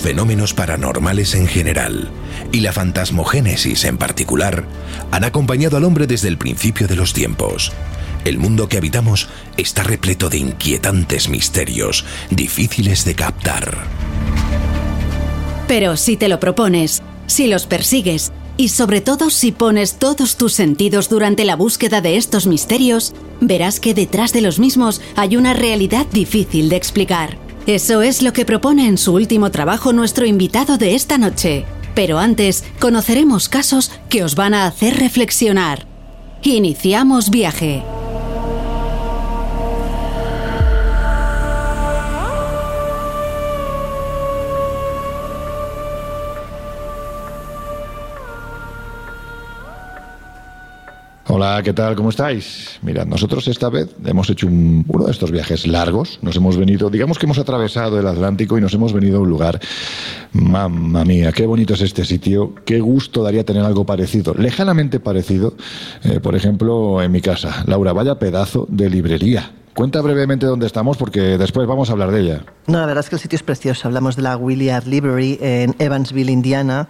Fenómenos paranormales en general y la fantasmogénesis en particular han acompañado al hombre desde el principio de los tiempos. El mundo que habitamos está repleto de inquietantes misterios difíciles de captar. Pero si te lo propones, si los persigues y sobre todo si pones todos tus sentidos durante la búsqueda de estos misterios, verás que detrás de los mismos hay una realidad difícil de explicar. Eso es lo que propone en su último trabajo nuestro invitado de esta noche. Pero antes, conoceremos casos que os van a hacer reflexionar. Iniciamos viaje. Hola, ¿qué tal? ¿Cómo estáis? Mirad, nosotros esta vez hemos hecho un- uno de estos viajes largos. Nos hemos venido, digamos que hemos atravesado el Atlántico y nos hemos venido a un lugar. Mamma mía, qué bonito es este sitio. Qué gusto daría tener algo parecido, lejanamente parecido. eh, por ejemplo, en mi casa. Laura, vaya pedazo de librería. Cuenta brevemente dónde estamos porque después vamos a hablar de ella. No, la verdad es que el sitio es precioso. Hablamos de la Williard Library en Evansville, Indiana,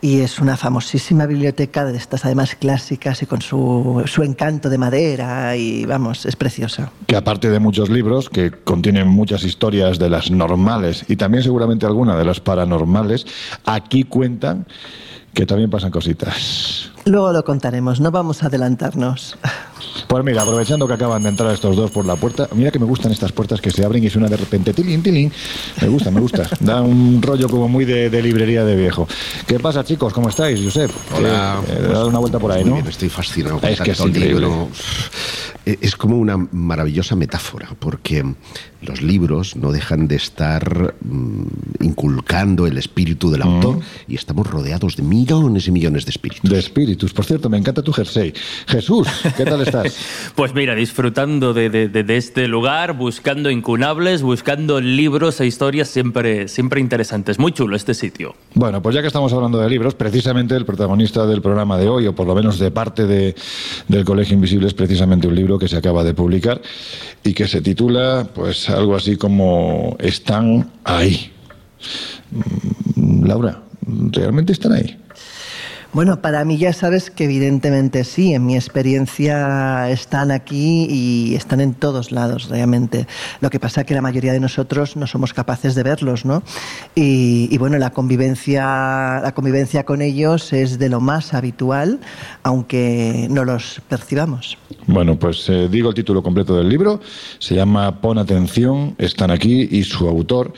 y es una famosísima biblioteca de estas además clásicas y con su, su encanto de madera y vamos, es preciosa. que aparte de muchos libros que contienen muchas historias de las normales y también seguramente alguna de las paranormales, aquí cuentan que también pasan cositas. Luego lo contaremos, no vamos a adelantarnos. Pues mira, aprovechando que acaban de entrar estos dos por la puerta, mira que me gustan estas puertas que se abren y suena de repente tilín, tilín. Me gusta, me gusta. Da un rollo como muy de, de librería de viejo. ¿Qué pasa, chicos? ¿Cómo estáis, Josep? Hola. Eh, dad una vuelta por ahí, ¿no? bien, estoy fascinado con Es que es increíble. libro. Es como una maravillosa metáfora, porque los libros no dejan de estar mm, inculcando el espíritu del autor y estamos rodeados de millones y millones de espíritus. De espíritus. Por cierto, me encanta tu jersey. Jesús, ¿qué tal estás? Pues mira, disfrutando de, este lugar, buscando incunables, buscando libros e historias siempre, siempre interesantes. Muy chulo este sitio. Bueno, pues ya que estamos hablando de libros, precisamente el protagonista del programa de hoy, o por lo menos de parte de- del Colegio Invisible, es precisamente un libro que se acaba de publicar y que se titula, pues algo así como Están ahí. Mm, Laura, ¿realmente están ahí? Bueno, para mí ya sabes que evidentemente sí, en mi experiencia están aquí y están en todos lados realmente. Lo que pasa es que la mayoría de nosotros no somos capaces de verlos, ¿no? Y, y bueno, la convivencia, la convivencia con ellos es de lo más habitual, aunque no los percibamos. Bueno, pues eh, digo el título completo del libro. Se llama Pon atención, están aquí y su autor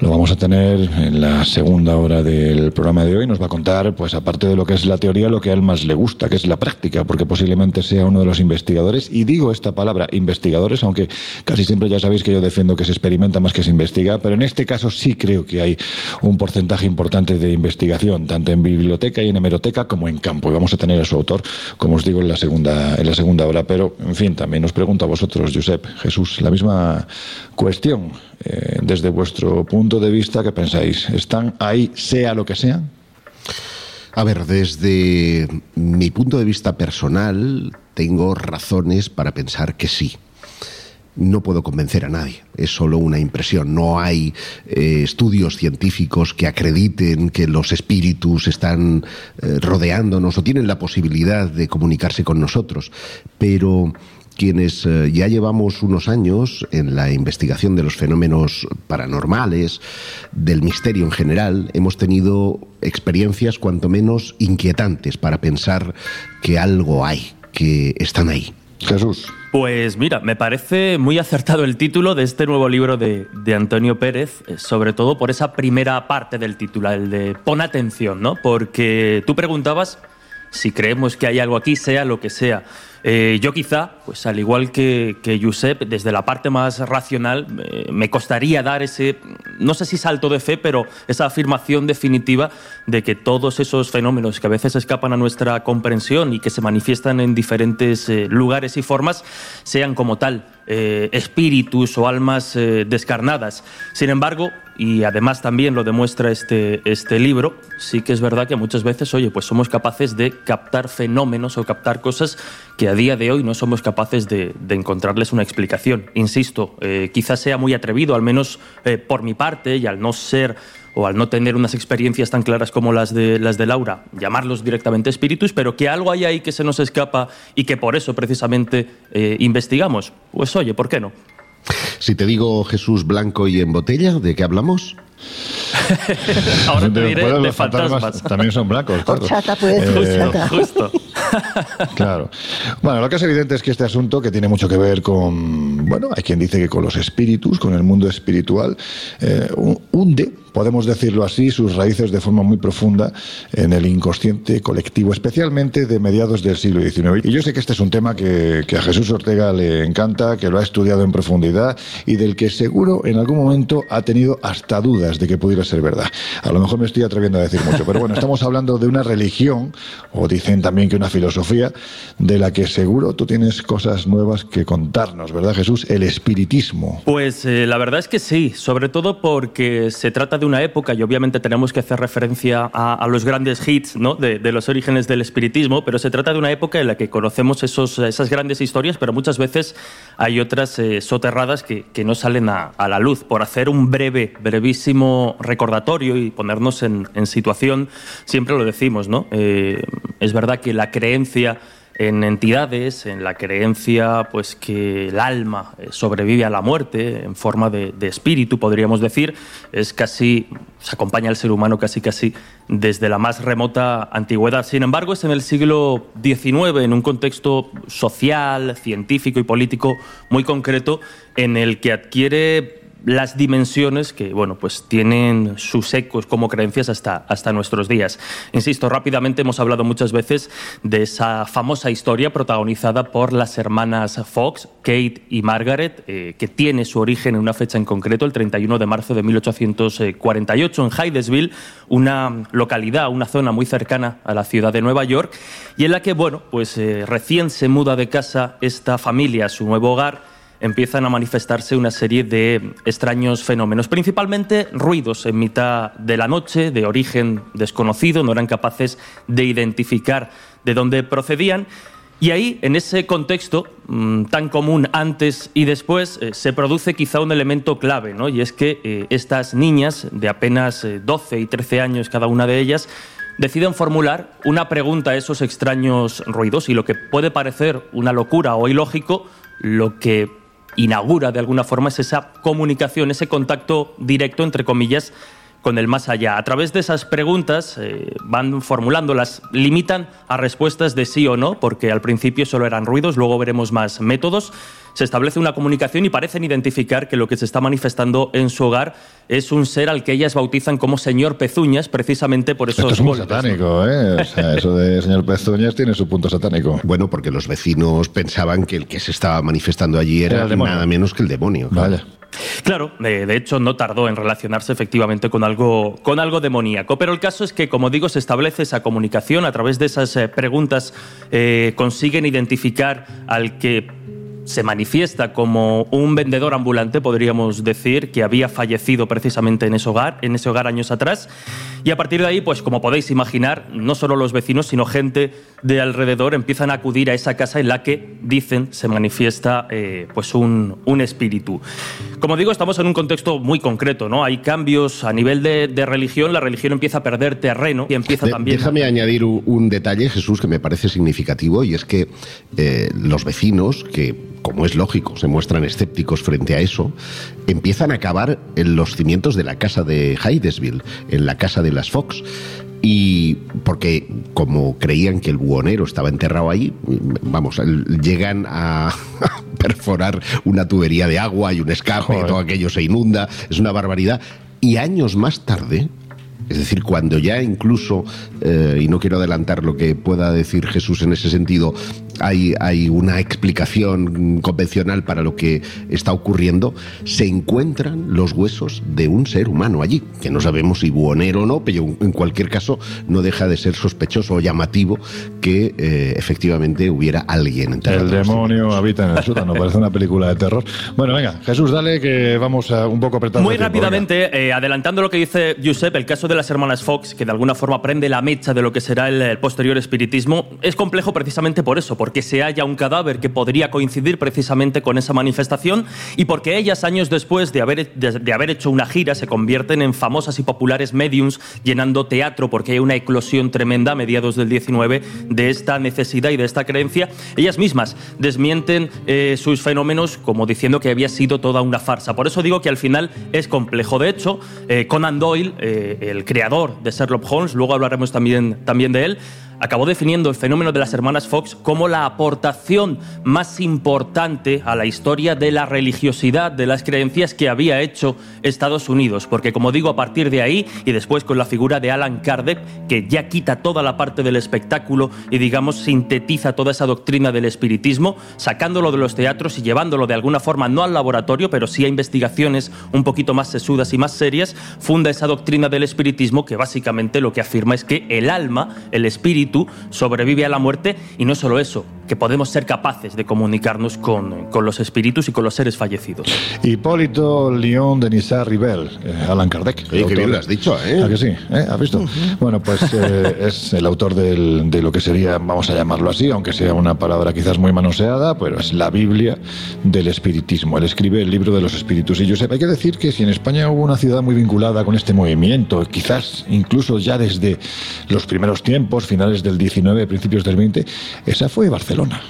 lo vamos a tener en la segunda hora del programa de hoy. Nos va a contar, pues aparte de lo que es la teoría, lo que a él más le gusta, que es la práctica, porque posiblemente sea uno de los investigadores. Y digo esta palabra, investigadores, aunque casi siempre ya sabéis que yo defiendo que se experimenta más que se investiga, pero en este caso sí creo que hay un porcentaje importante de investigación, tanto en biblioteca y en hemeroteca como en campo. Y vamos a tener a su autor, como os digo, en la segunda, en la segunda hora. Pero, en fin, también os pregunto a vosotros, Josep, Jesús, la misma cuestión. eh, desde vuestro punto de vista, ¿qué pensáis? ¿Están ahí, sea lo que sea? A ver, desde mi punto de vista personal, tengo razones para pensar que sí. No puedo convencer a nadie, es solo una impresión. No hay eh, estudios científicos que acrediten que los espíritus están eh, rodeándonos o tienen la posibilidad de comunicarse con nosotros, pero quienes eh, ya llevamos unos años en la investigación de los fenómenos paranormales, del misterio en general, hemos tenido experiencias cuanto menos inquietantes para pensar que algo hay, que están ahí. Jesús. Pues mira, me parece muy acertado el título de este nuevo libro de, de, Antonio Pérez, eh, sobre todo por esa primera parte del título, el de pon atención, ¿no? Porque tú preguntabas si creemos que hay algo aquí, sea lo que sea. Eh, yo quizá, pues al igual que, que Josep, desde la parte más racional, eh, me costaría dar ese, no sé si salto de fe, pero esa afirmación definitiva de que todos esos fenómenos que a veces escapan a nuestra comprensión y que se manifiestan en diferentes eh, lugares y formas, sean como tal espíritus o almas descarnadas. Sin embargo, y además también lo demuestra este, este libro, sí que es verdad que muchas veces, oye, pues somos capaces de captar fenómenos o captar cosas que a día de hoy no somos capaces de, de encontrarles una explicación. Insisto, eh, quizás sea muy atrevido, al menos eh, por mi parte, y al no ser o al no tener unas experiencias tan claras como las de, las de Laura, llamarlos directamente espíritus, pero que algo hay ahí que se nos escapa y que por eso precisamente eh, investigamos. Pues oye, ¿por qué no? Si te digo Jesús Blanco y en botella, ¿de qué hablamos? Ahora te diré de fantasmas. También son blancos. claro. Horchata, pues, Eh. Justo. Claro. Bueno, lo que es evidente es que este asunto que tiene mucho que ver con, bueno, hay quien dice que con los espíritus, con el mundo espiritual, eh, hunde, podemos decirlo así, sus raíces de forma muy profunda en el inconsciente colectivo, especialmente de mediados del siglo XIX. Y yo sé que este es un tema que, que a Jesús Ortega le encanta, que lo ha estudiado en profundidad y del que seguro en algún momento ha tenido hasta dudas de que pudiera ser verdad. A lo mejor me estoy atreviendo a decir mucho, pero bueno, estamos hablando de una religión, o dicen también que una filosofía, de la que seguro tú tienes cosas nuevas que contarnos, ¿verdad Jesús? El espiritismo. Pues eh, la verdad es que sí, sobre todo porque se trata de una época y obviamente tenemos que hacer referencia a, los grandes hits ¿no? de, los orígenes del espiritismo, pero se trata de una época en la que conocemos esos, esas grandes historias, pero muchas veces hay otras eh, soterradas que, que no salen a, a la luz. Por hacer un breve, brevísimo recordatorio y ponernos en, en situación, siempre lo decimos, ¿no? Eh, es verdad que la creencia en entidades, en la creencia pues que el alma eh, sobrevive a la muerte en forma de, de espíritu, podríamos decir, es casi, se acompaña al ser humano casi casi desde la más remota antigüedad. Sin embargo, es en el siglo XIX, en un contexto social, científico y político muy concreto, en el que adquiere las dimensiones que bueno pues tienen sus ecos como creencias hasta, hasta nuestros días. Insisto, rápidamente hemos hablado muchas veces de esa famosa historia protagonizada por las hermanas Fox, Kate y Margaret, eh, que tiene su origen en una fecha en concreto, el 31 de marzo de 1848, en Hydesville, una localidad, una zona muy cercana a la ciudad de Nueva York, y en la que, bueno, pues eh, recién se muda de casa esta familia a su nuevo hogar empiezan a manifestarse una serie de extraños fenómenos, principalmente ruidos en mitad de la noche, de origen desconocido, no eran capaces de identificar de dónde procedían. Y ahí, en ese contexto mmm, tan común antes y después, eh, se produce quizá un elemento clave, ¿no? Y es que eh, estas niñas, de apenas eh, 12 y 13 años cada una de ellas, deciden formular una pregunta a esos extraños ruidos y lo que puede parecer una locura o ilógico, lo que inaugura de alguna forma es esa comunicación, ese contacto directo, entre comillas, con el más allá. A través de esas preguntas eh, van formulándolas, limitan a respuestas de sí o no, porque al principio solo eran ruidos, luego veremos más métodos. Se establece una comunicación y parecen identificar que lo que se está manifestando en su hogar es un ser al que ellas bautizan como Señor Pezuñas, precisamente por esos Esto es muy golpes, satánico, ¿eh? O sea, eso de señor Pezuñas tiene su punto satánico. Bueno, porque los vecinos pensaban que el que se estaba manifestando allí era, nada menos que el demonio. claro. Vaya. Claro, de, de hecho no tardó en relacionarse efectivamente con algo, con algo demoníaco, pero el caso es que, como digo, se establece esa comunicación a través de esas eh, preguntas, eh, consiguen identificar al que se manifiesta como un vendedor ambulante, podríamos decir, que había fallecido precisamente en ese hogar, en ese hogar años atrás. Y a partir de ahí, pues como podéis imaginar, no solo los vecinos, sino gente de alrededor empiezan a acudir a esa casa en la que dicen se manifiesta eh, pues un, un, espíritu. Como digo, estamos en un contexto muy concreto, ¿no? Hay cambios a nivel de, de religión, la religión empieza a perder terreno y empieza también. Déjame añadir un, detalle, Jesús, que me parece significativo, y es que eh, los vecinos que como es lógico, se muestran escépticos frente a eso, empiezan a cavar en los cimientos de la casa de Hydesville, en la casa de las Fox. Y porque como creían que el buhonero estaba enterrado ahí, vamos, llegan a perforar una tubería de agua y un escape, todo aquello se inunda, es una barbaridad. Y años más tarde, es decir, cuando ya incluso, eh, y no quiero adelantar lo que pueda decir Jesús en ese sentido, hay, hay una explicación convencional para lo que está ocurriendo, se encuentran los huesos de un ser humano allí, que no sabemos si buonero o no, pero en cualquier caso no deja de ser sospechoso o llamativo que eh, efectivamente hubiera alguien El demonio habita en el sótano, parece una película de terror. Bueno, venga, Jesús, dale que vamos a un poco apretando. Muy rápidamente, eh, adelantando lo que dice Giuseppe, el caso de las hermanas Fox, que de alguna forma prende la mecha de lo que será el posterior espiritismo, es complejo precisamente por eso, porque se halla un cadáver que podría coincidir precisamente con esa manifestación y porque ellas, años después de haber, de, haber hecho una gira, se convierten en famosas y populares mediums llenando teatro porque hay una eclosión tremenda a mediados del 19 de esta necesidad y de esta creencia. Ellas mismas desmienten eh, sus fenómenos como diciendo que había sido toda una farsa. Por eso digo que al final es complejo. De hecho, eh, Conan Doyle, eh, el creador de Sherlock Holmes, luego hablaremos también, también de él, acabó definiendo el fenómeno de las hermanas Fox como la aportación más importante a la historia de la religiosidad, de las creencias que había hecho Estados Unidos. Porque, como digo, a partir de ahí, y después con la figura de Alan Kardec, que ya quita toda la parte del espectáculo y, digamos, sintetiza toda esa doctrina del espiritismo, sacándolo de los teatros y llevándolo de alguna forma no al laboratorio, pero sí a investigaciones un poquito más sesudas y más serias, funda esa doctrina del espiritismo que básicamente lo que afirma es que el alma, el espíritu, sobrevive a la muerte y no solo eso, que podemos ser capaces de comunicarnos con, con los espíritus y con los seres fallecidos. Hipólito León de Nizar Rivel, eh, Alan Kardec. Oye, que bien lo has dicho, ¿eh? ¿A que sí? ¿Eh? ¿Has visto? Bueno, pues eh, es el autor del, de lo que sería, vamos a llamarlo así, aunque sea una palabra quizás muy manoseada, pero es la Biblia del espiritismo. Él escribe el libro de los espíritus. Y yo sé, hay que decir que si en España hubo una ciudad muy vinculada con este movimiento, quizás incluso ya desde los primeros tiempos, finales del 19, principios del 20, esa fue Barcelona.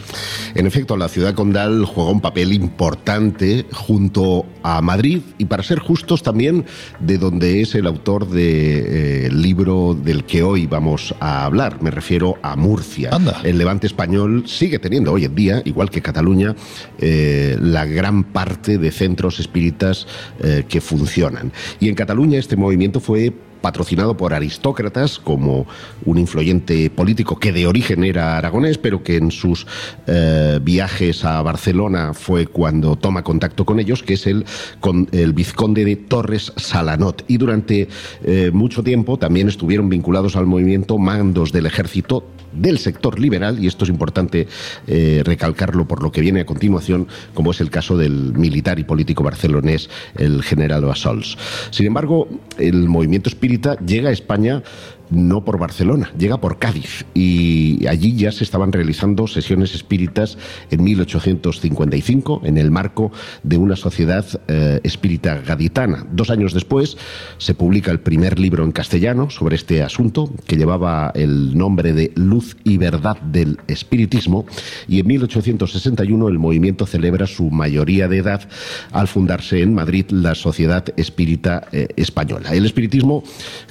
En efecto, la ciudad condal juega un papel importante junto a Madrid y para ser justos también de donde es el autor del de, eh, libro del que hoy vamos a hablar. Me refiero a Murcia. El levante español sigue teniendo hoy en día, igual que Cataluña, eh, la gran parte de centros espíritas eh, que funcionan. Y en Cataluña este movimiento fue patrocinado por aristócratas como un influyente político que de origen era aragonés, pero que en sus eh, viajes a Barcelona fue cuando toma contacto con ellos, que es el, con, el vizconde de Torres Salanot. Y durante eh, mucho tiempo también estuvieron vinculados al movimiento mandos del ejército del sector liberal, y esto es importante eh, recalcarlo por lo que viene a continuación, como es el caso del militar y político barcelonés, el general Bassols. Sin embargo, el movimiento llega a España no por Barcelona, llega por Cádiz y allí ya se estaban realizando sesiones espíritas en 1855 en el marco de una sociedad eh, espírita gaditana. Dos años después se publica el primer libro en castellano sobre este asunto que llevaba el nombre de Luz y Verdad del Espiritismo y en 1861 el movimiento celebra su mayoría de edad al fundarse en Madrid la Sociedad Espírita eh, Española. El espiritismo,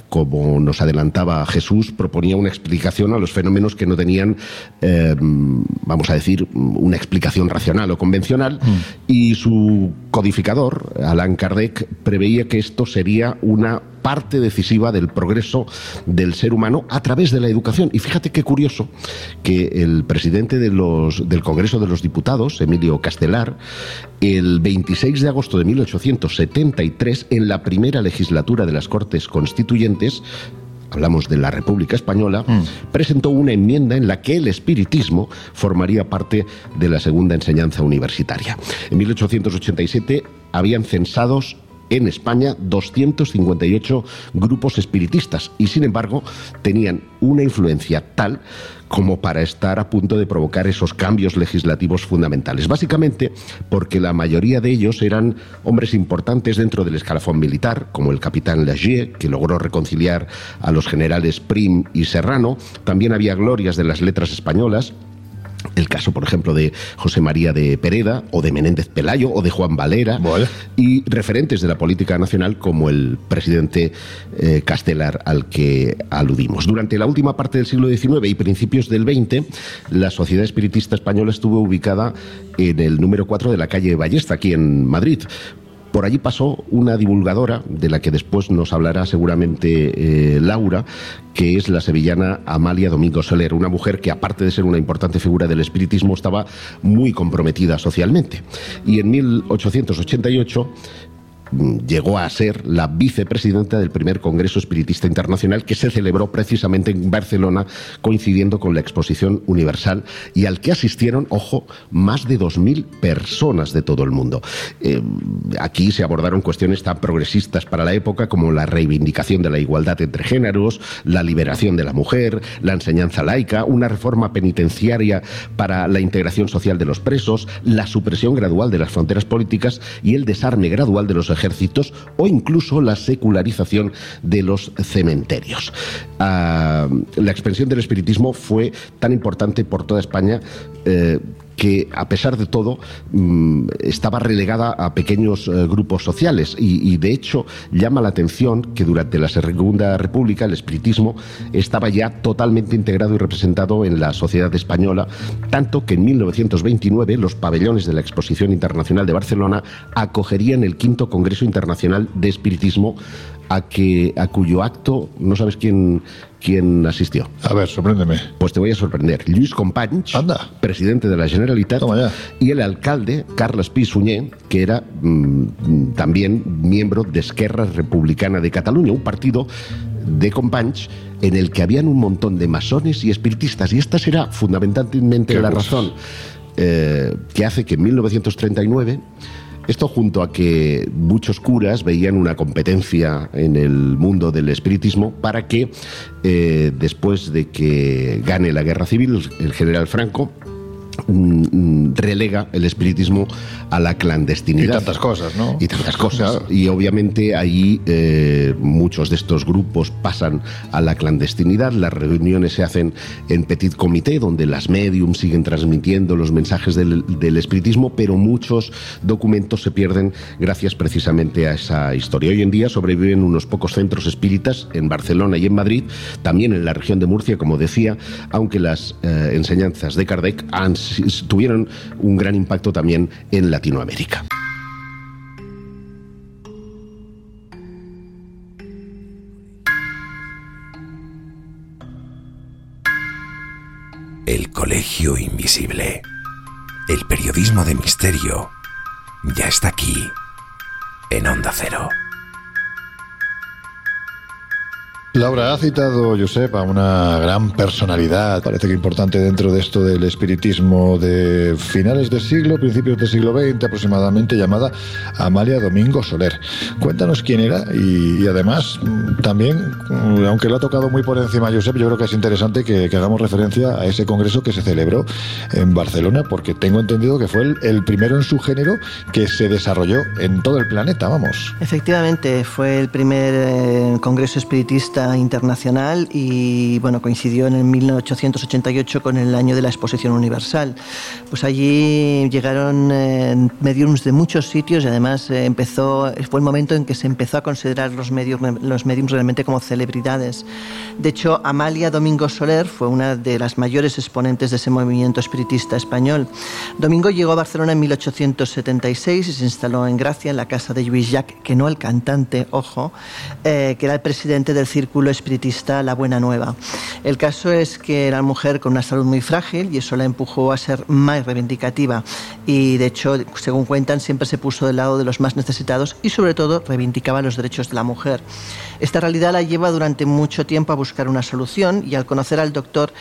como nos adelantaba Jesús proponía una explicación a los fenómenos que no tenían, eh, vamos a decir, una explicación racional o convencional, mm. y su codificador, Alan Kardec, preveía que esto sería una parte decisiva del progreso del ser humano a través de la educación. Y fíjate qué curioso que el presidente de los, del Congreso de los Diputados, Emilio Castelar, el 26 de agosto de 1873, en la primera legislatura de las Cortes Constituyentes, hablamos de la República Española, mm. presentó una enmienda en la que el espiritismo formaría parte de la segunda enseñanza universitaria. En 1887 habían censados en España 258 grupos espiritistas y sin embargo tenían una influencia tal como para estar a punto de provocar esos cambios legislativos fundamentales. Básicamente porque la mayoría de ellos eran hombres importantes dentro del escalafón militar, como el capitán Lagier, que logró reconciliar a los generales Prim y Serrano. También había glorias de las letras españolas, el caso, por ejemplo, de José María de Pereda o de Menéndez Pelayo o de Juan Valera y referentes de la política nacional como el presidente eh, Castelar al que aludimos. Durante la última parte del siglo XIX y principios del XX, la Sociedad Espiritista Española estuvo ubicada en el número 4 de la calle Ballesta, aquí en Madrid. Por allí pasó una divulgadora, de la que después nos hablará seguramente eh, Laura, que es la sevillana Amalia Domingo Soler, una mujer que aparte de ser una importante figura del espiritismo estaba muy comprometida socialmente. Y en 1888 llegó a ser la vicepresidenta del primer Congreso Espiritista Internacional que se celebró precisamente en Barcelona coincidiendo con la Exposición Universal y al que asistieron, ojo, más de 2.000 personas de todo el mundo. Eh, aquí se abordaron cuestiones tan progresistas para la época como la reivindicación de la igualdad entre géneros, la liberación de la mujer, la enseñanza laica, una reforma penitenciaria para la integración social de los presos, la supresión gradual de las fronteras políticas y el desarme gradual de los ejércitos o incluso la secularización de los cementerios. Ah, la expansión del espiritismo fue tan importante por toda España eh, que a pesar de todo mm, estaba relegada a pequeños eh, grupos sociales. Y, de hecho llama la atención que durante la Segunda República el espiritismo estaba ya totalmente integrado y representado en la sociedad española, tanto que en 1929 los pabellones de la Exposición Internacional de Barcelona acogerían el quinto Congreso Internacional de Espiritismo a, que, a cuyo acto no sabes quién, quién asistió. A ver, sorpréndeme. Pues te voy a sorprender. Luis Companys, presidente de la Generalitat, y el alcalde, Carles Pi que era mm, también miembro de Esquerra Republicana de Cataluña, un partido de Companys en el que habían un montón de masones y espiritistas. Y esta será fundamentalmente la razón eh, que hace que en 1939 esto junto a que muchos curas veían una competencia en el mundo del espiritismo para que eh, después de que gane la guerra civil el general Franco relega el espiritismo a la clandestinidad. Y tantas cosas, ¿no? Y tantas cosas. Y obviamente ahí eh, muchos de estos grupos pasan a la clandestinidad. Las reuniones se hacen en petit comité, donde las mediums siguen transmitiendo los mensajes del, del espiritismo, pero muchos documentos se pierden gracias precisamente a esa historia. Hoy en día sobreviven unos pocos centros espíritas en Barcelona y en Madrid, también en la región de Murcia, como decía, aunque las eh, enseñanzas de Kardec han tuvieron un gran impacto también en Latinoamérica. El Colegio Invisible. El periodismo de misterio ya está aquí, en Onda Cero. Laura, ha citado, Josep, a una gran personalidad, parece que importante dentro de esto del espiritismo de finales del siglo, principios del siglo XX aproximadamente, llamada Amalia Domingo Soler. Cuéntanos quién era y, además también, aunque lo ha tocado muy por encima Josep, yo creo que es interesante que, hagamos referencia a ese congreso que se celebró en Barcelona, porque tengo entendido que fue el, primero en su género que se desarrolló en todo el planeta, vamos. Efectivamente, fue el primer eh, congreso espiritista internacional y bueno, coincidió en el 1888 con el año de la Exposición Universal. Pues allí llegaron eh, mediums de muchos sitios y además eh, empezó, fue el momento en que se empezó a considerar los medios, los mediums realmente como celebridades. De hecho, Amalia Domingo Soler fue una de las mayores exponentes de ese movimiento espiritista español. Domingo llegó a Barcelona en 1876 y se instaló en Gracia, en la casa de Lluís Llach, que no el cantante, ojo, eh, que era el presidente del Círculo espiritista La Buena Nueva. El caso es que era mujer con una salud muy frágil y eso la empujó a ser más reivindicativa y de hecho, según cuentan, siempre se puso del lado de los más necesitados y sobre todo reivindicaba los derechos de la mujer. Esta realidad la lleva durante mucho tiempo a buscar una solución y al conocer al doctor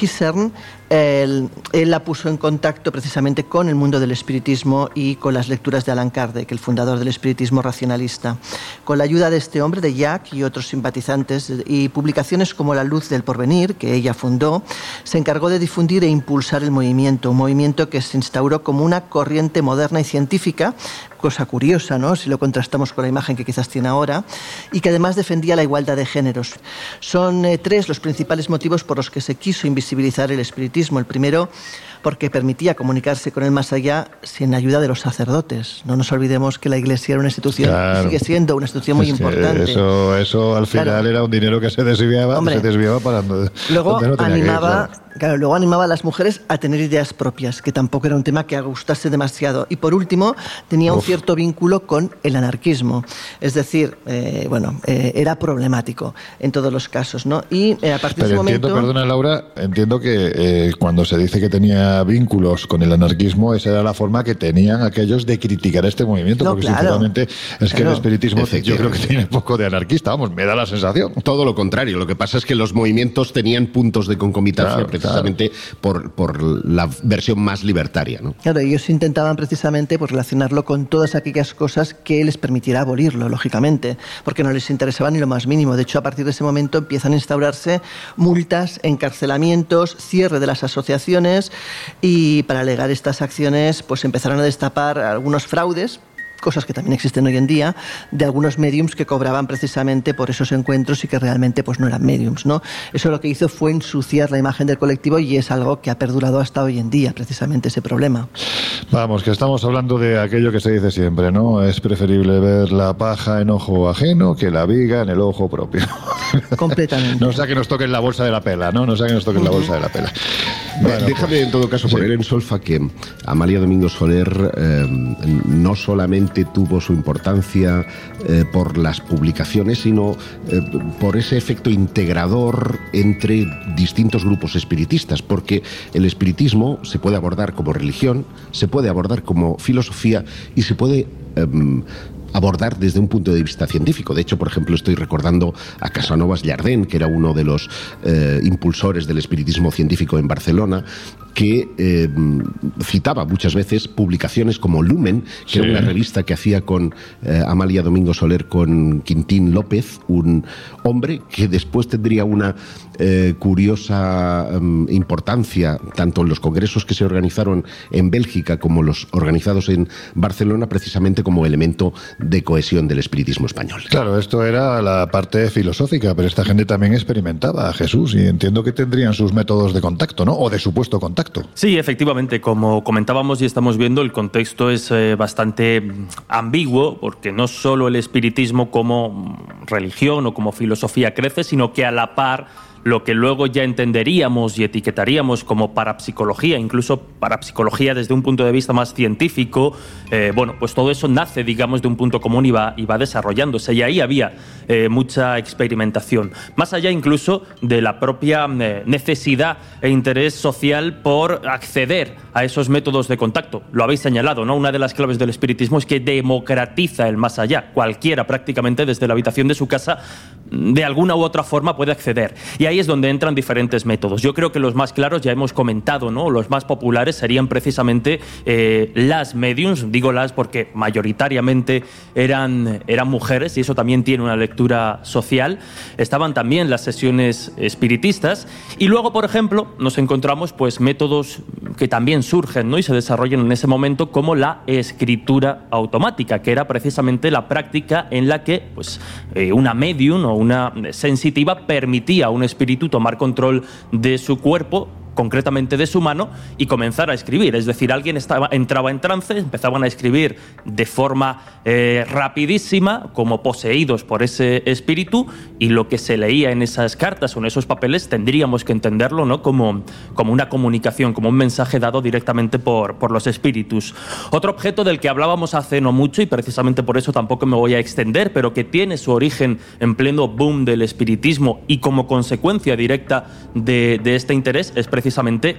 Hissern, él, la puso en contacto precisamente con el mundo del espiritismo y con las lecturas de Alan Kardec, el fundador del espiritismo racionalista. Con la ayuda de este hombre, de Jack y otros simpatizantes, y publicaciones como La Luz del Porvenir, que ella fundó, se encargó de difundir e impulsar el movimiento, un movimiento que se instauró como una corriente moderna y científica cosa curiosa, ¿no? si lo contrastamos con la imagen que quizás tiene ahora, y que además defendía la igualdad de géneros. Son eh, tres los principales motivos por los que se quiso invisibilizar el espiritismo. El primero, porque permitía comunicarse con el más allá sin ayuda de los sacerdotes. No nos olvidemos que la Iglesia era una institución, sigue siendo una institución muy importante. Eso, eso al final era un dinero que se desviaba, se desviaba para luego animaba, claro. luego animaba a las mujeres a tener ideas propias, que tampoco era un tema que gustase demasiado. Y por último, tenía un cierto vínculo con el anarquismo, es decir, eh, bueno, eh, era problemático en todos los casos, ¿no? Y eh, a partir de ese entiendo, momento, perdona Laura, entiendo que cuando se dice que tenía vínculos con el anarquismo, esa era la forma que tenían aquellos de criticar este movimiento, porque sinceramente es que el espiritismo yo creo que tiene poco de anarquista, vamos, me da la sensación. Todo lo contrario, lo que pasa es que los movimientos tenían puntos de concomitancia precisamente Por, por la versión más libertaria. ¿no? Claro, ellos intentaban precisamente pues, relacionarlo con todas aquellas cosas que les permitiera abolirlo, lógicamente, porque no les interesaba ni lo más mínimo. De hecho, a partir de ese momento empiezan a instaurarse multas, encarcelamientos, cierre de las asociaciones y para alegar estas acciones pues empezaron a destapar algunos fraudes cosas que también existen hoy en día, de algunos mediums que cobraban precisamente por esos encuentros y que realmente pues no eran mediums, ¿no? Eso lo que hizo fue ensuciar la imagen del colectivo y es algo que ha perdurado hasta hoy en día, precisamente ese problema. Vamos, que estamos hablando de aquello que se dice siempre, ¿no? Es preferible ver la paja en ojo ajeno que la viga en el ojo propio. Completamente. no sea que nos toquen la bolsa de la pela, ¿no? No sea que nos toquen la bolsa de la pela. Bueno, Déjame en todo caso poner en solfa que Amalia Domingo Soler eh, no solamente tuvo su importancia eh, por las publicaciones, sino eh, por ese efecto integrador entre distintos grupos espiritistas, porque el espiritismo se puede abordar como religión, se puede abordar como filosofía y se puede em, abordar desde un punto de vista científico. De hecho, por ejemplo, estoy recordando a Casanovas Jardén, que era uno de los eh, impulsores del espiritismo científico en Barcelona, que eh, citaba muchas veces publicaciones como Lumen, que era una revista que hacía con eh, Amalia Domingo Soler con Quintín López, un hombre que después tendría una eh, curiosa em, importancia tanto en los congresos que se organizaron en Bélgica como los organizados en Barcelona, precisamente como elemento de cohesión del espiritismo español. Claro, esto era la parte filosófica, pero esta gente también experimentaba a Jesús y entiendo que tendrían sus métodos de contacto, ¿no? O de supuesto contacto. Sí, efectivamente, como comentábamos y estamos viendo, el contexto es eh, bastante ambiguo, porque no solo el espiritismo como religión o como filosofía crece, sino que a la par lo que luego ya entenderíamos y etiquetaríamos como parapsicología, incluso parapsicología desde un punto de vista más científico, eh, bueno, pues todo eso nace, digamos, de un punto común y va, y va desarrollándose. Y ahí había eh, mucha experimentación, más allá incluso de la propia eh, necesidad e interés social por acceder a esos métodos de contacto. Lo habéis señalado, ¿no? Una de las claves del espiritismo es que democratiza el más allá. Cualquiera prácticamente desde la habitación de su casa de alguna u otra forma puede acceder. Y ahí es donde entran diferentes métodos. Yo creo que los más claros ya hemos comentado, ¿no? Los más populares serían precisamente eh, las mediums, digo las porque mayoritariamente eran, eran mujeres y eso también tiene una lectura social. Estaban también las sesiones espiritistas y luego, por ejemplo, nos encontramos pues métodos que también surgen, ¿no? Y se desarrollan en ese momento como la escritura automática, que era precisamente la práctica en la que pues eh, una medium o una sensitiva permitía a un espíritu tomar control de su cuerpo concretamente de su mano, y comenzar a escribir. Es decir, alguien estaba, entraba en trance, empezaban a escribir de forma eh, rapidísima, como poseídos por ese espíritu, y lo que se leía en esas cartas o en esos papeles tendríamos que entenderlo ¿no? como, como una comunicación, como un mensaje dado directamente por, por los espíritus. Otro objeto del que hablábamos hace no mucho, y precisamente por eso tampoco me voy a extender, pero que tiene su origen en pleno boom del espiritismo y como consecuencia directa de, de este interés, es precisamente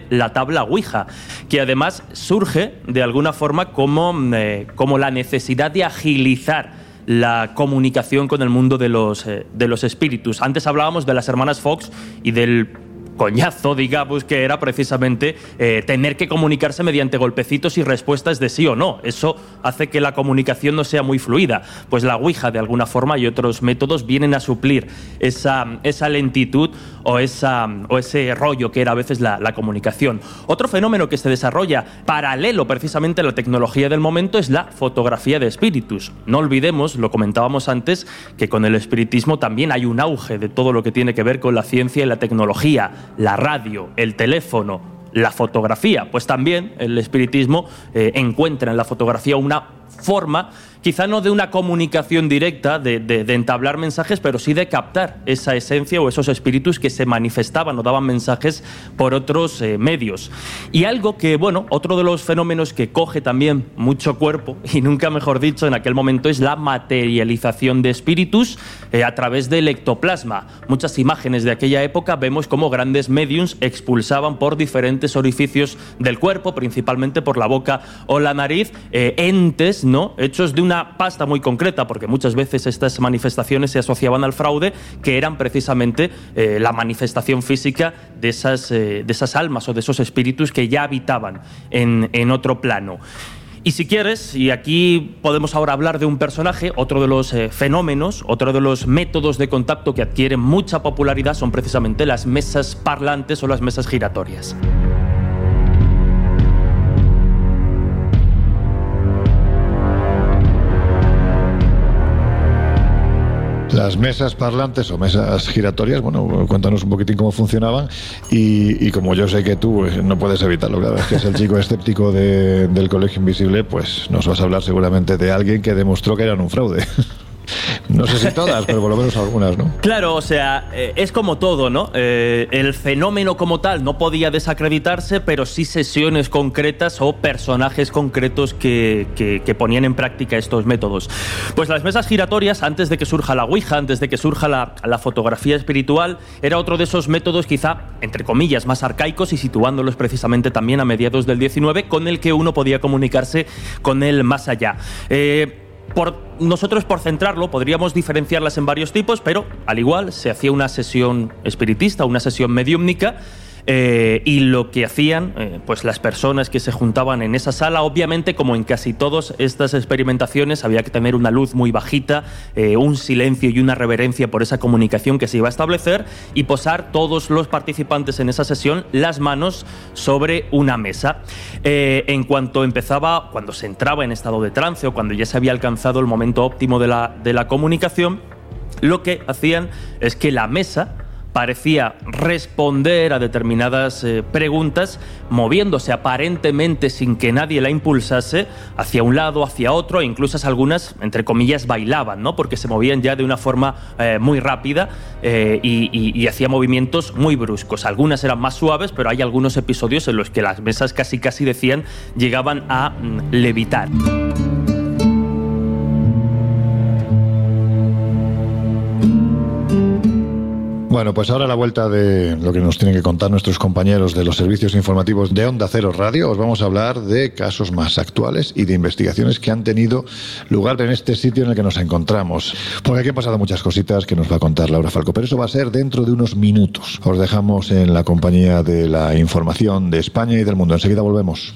la tabla Ouija, que además surge de alguna forma como, eh, como la necesidad de agilizar la comunicación con el mundo de los, eh, de los espíritus. Antes hablábamos de las hermanas Fox y del coñazo, digamos, que era precisamente eh, tener que comunicarse mediante golpecitos y respuestas de sí o no. Eso hace que la comunicación no sea muy fluida. Pues la Ouija, de alguna forma, y otros métodos vienen a suplir esa, esa lentitud o, esa, o ese rollo que era a veces la, la comunicación. Otro fenómeno que se desarrolla paralelo precisamente a la tecnología del momento es la fotografía de espíritus. No olvidemos, lo comentábamos antes, que con el espiritismo también hay un auge de todo lo que tiene que ver con la ciencia y la tecnología la radio, el teléfono, la fotografía, pues también el espiritismo eh, encuentra en la fotografía una forma quizá no de una comunicación directa, de, entablar mensajes, pero sí de captar esa esencia o esos espíritus que se manifestaban o daban mensajes por otros eh, medios. Y algo que, bueno, otro de los fenómenos que coge también mucho cuerpo, y nunca mejor dicho en aquel momento, es la materialización de espíritus eh, a través del ectoplasma. Muchas imágenes de aquella época vemos cómo grandes mediums expulsaban por diferentes orificios del cuerpo, principalmente por la boca o la nariz, eh, entes, ¿no? Hechos de una pasta muy concreta, porque muchas veces estas manifestaciones se asociaban al fraude, que eran precisamente eh, la manifestación física de esas, eh, de esas almas o de esos espíritus que ya habitaban en, en otro plano. Y si quieres, y aquí podemos ahora hablar de un personaje, otro de los eh, fenómenos, otro de los métodos de contacto que adquieren mucha popularidad son precisamente las mesas parlantes o las mesas giratorias. Las mesas parlantes o mesas giratorias, bueno, cuéntanos un poquitín cómo funcionaban y, como yo sé que tú eh, no puedes evitarlo, cada vez que es el chico escéptico del Colegio Invisible, pues nos vas a hablar seguramente de alguien que demostró que eran un fraude. No sé si todas, pero por lo menos algunas, ¿no? Claro, o sea, eh, es como todo, ¿no? Eh, el fenómeno como tal no podía desacreditarse, pero sí sesiones concretas o personajes concretos que, que, ponían en práctica estos métodos. Pues las mesas giratorias, antes de que surja la Ouija, antes de que surja la, la fotografía espiritual, era otro de esos métodos quizá, entre comillas, más arcaicos y situándolos precisamente también a mediados del 19, con el que uno podía comunicarse con él más allá. Eh, por, nosotros, por centrarlo, podríamos diferenciarlas en varios tipos, pero al igual se hacía una sesión espiritista, una sesión mediúmnica, eh, y lo que hacían eh, pues las personas que se juntaban en esa sala, obviamente como en casi todas estas experimentaciones había que tener una luz muy bajita, eh, un silencio y una reverencia por esa comunicación que se iba a establecer y posar todos los participantes en esa sesión las manos sobre una mesa. en cuanto empezaba, cuando se entraba en estado de trance o cuando ya se había alcanzado el momento óptimo de la, de la comunicación, lo que hacían es que la mesa parecía responder a determinadas eh, preguntas, moviéndose aparentemente sin que nadie la impulsase hacia un lado, hacia otro, e incluso algunas, entre comillas, bailaban, ¿no? porque se movían ya de una forma eh, muy rápida eh, y, y, hacía movimientos muy bruscos. Algunas eran más suaves, pero hay algunos episodios en los que las mesas casi casi decían llegaban a mm, levitar. Bueno, pues ahora a la vuelta de lo que nos tienen que contar nuestros compañeros de los servicios informativos de Onda Cero Radio, os vamos a hablar de casos más actuales y de investigaciones que han tenido lugar en este sitio en el que nos encontramos. Porque aquí han pasado muchas cositas que nos va a contar Laura Falco, pero eso va a ser dentro de unos minutos. Os dejamos en la compañía de la información de España y del mundo. Enseguida volvemos.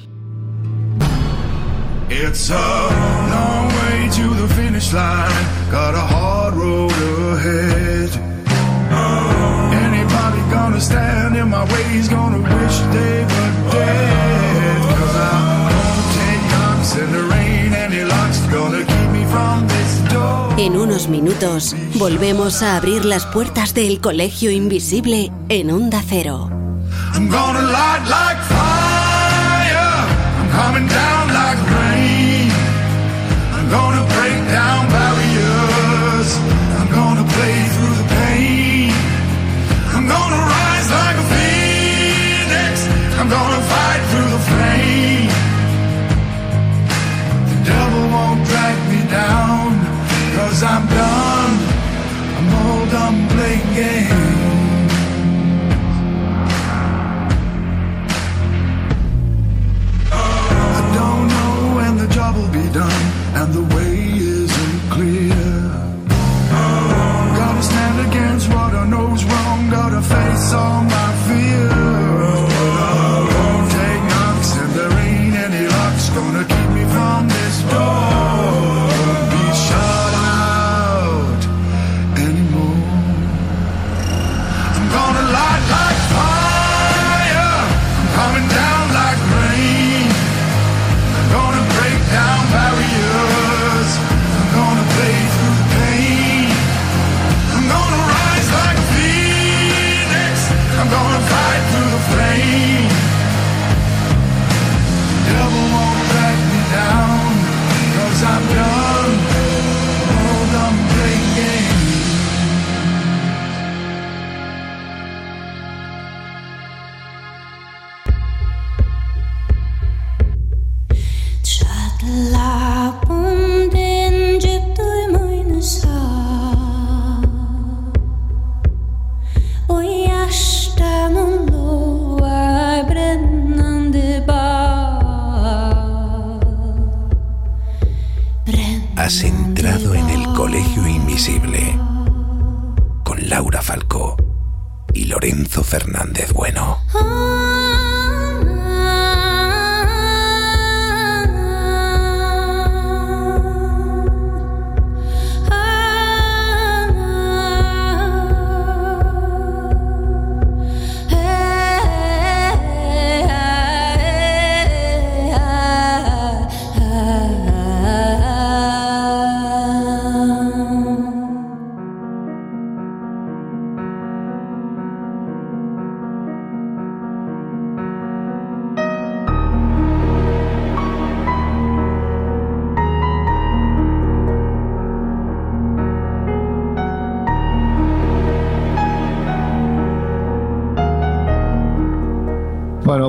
En unos minutos volvemos a abrir las puertas del colegio invisible en Onda Cero. I'm gonna light like fire. I'm coming down like rain. I'm gonna down. Cause I'm done. I'm all done playing games.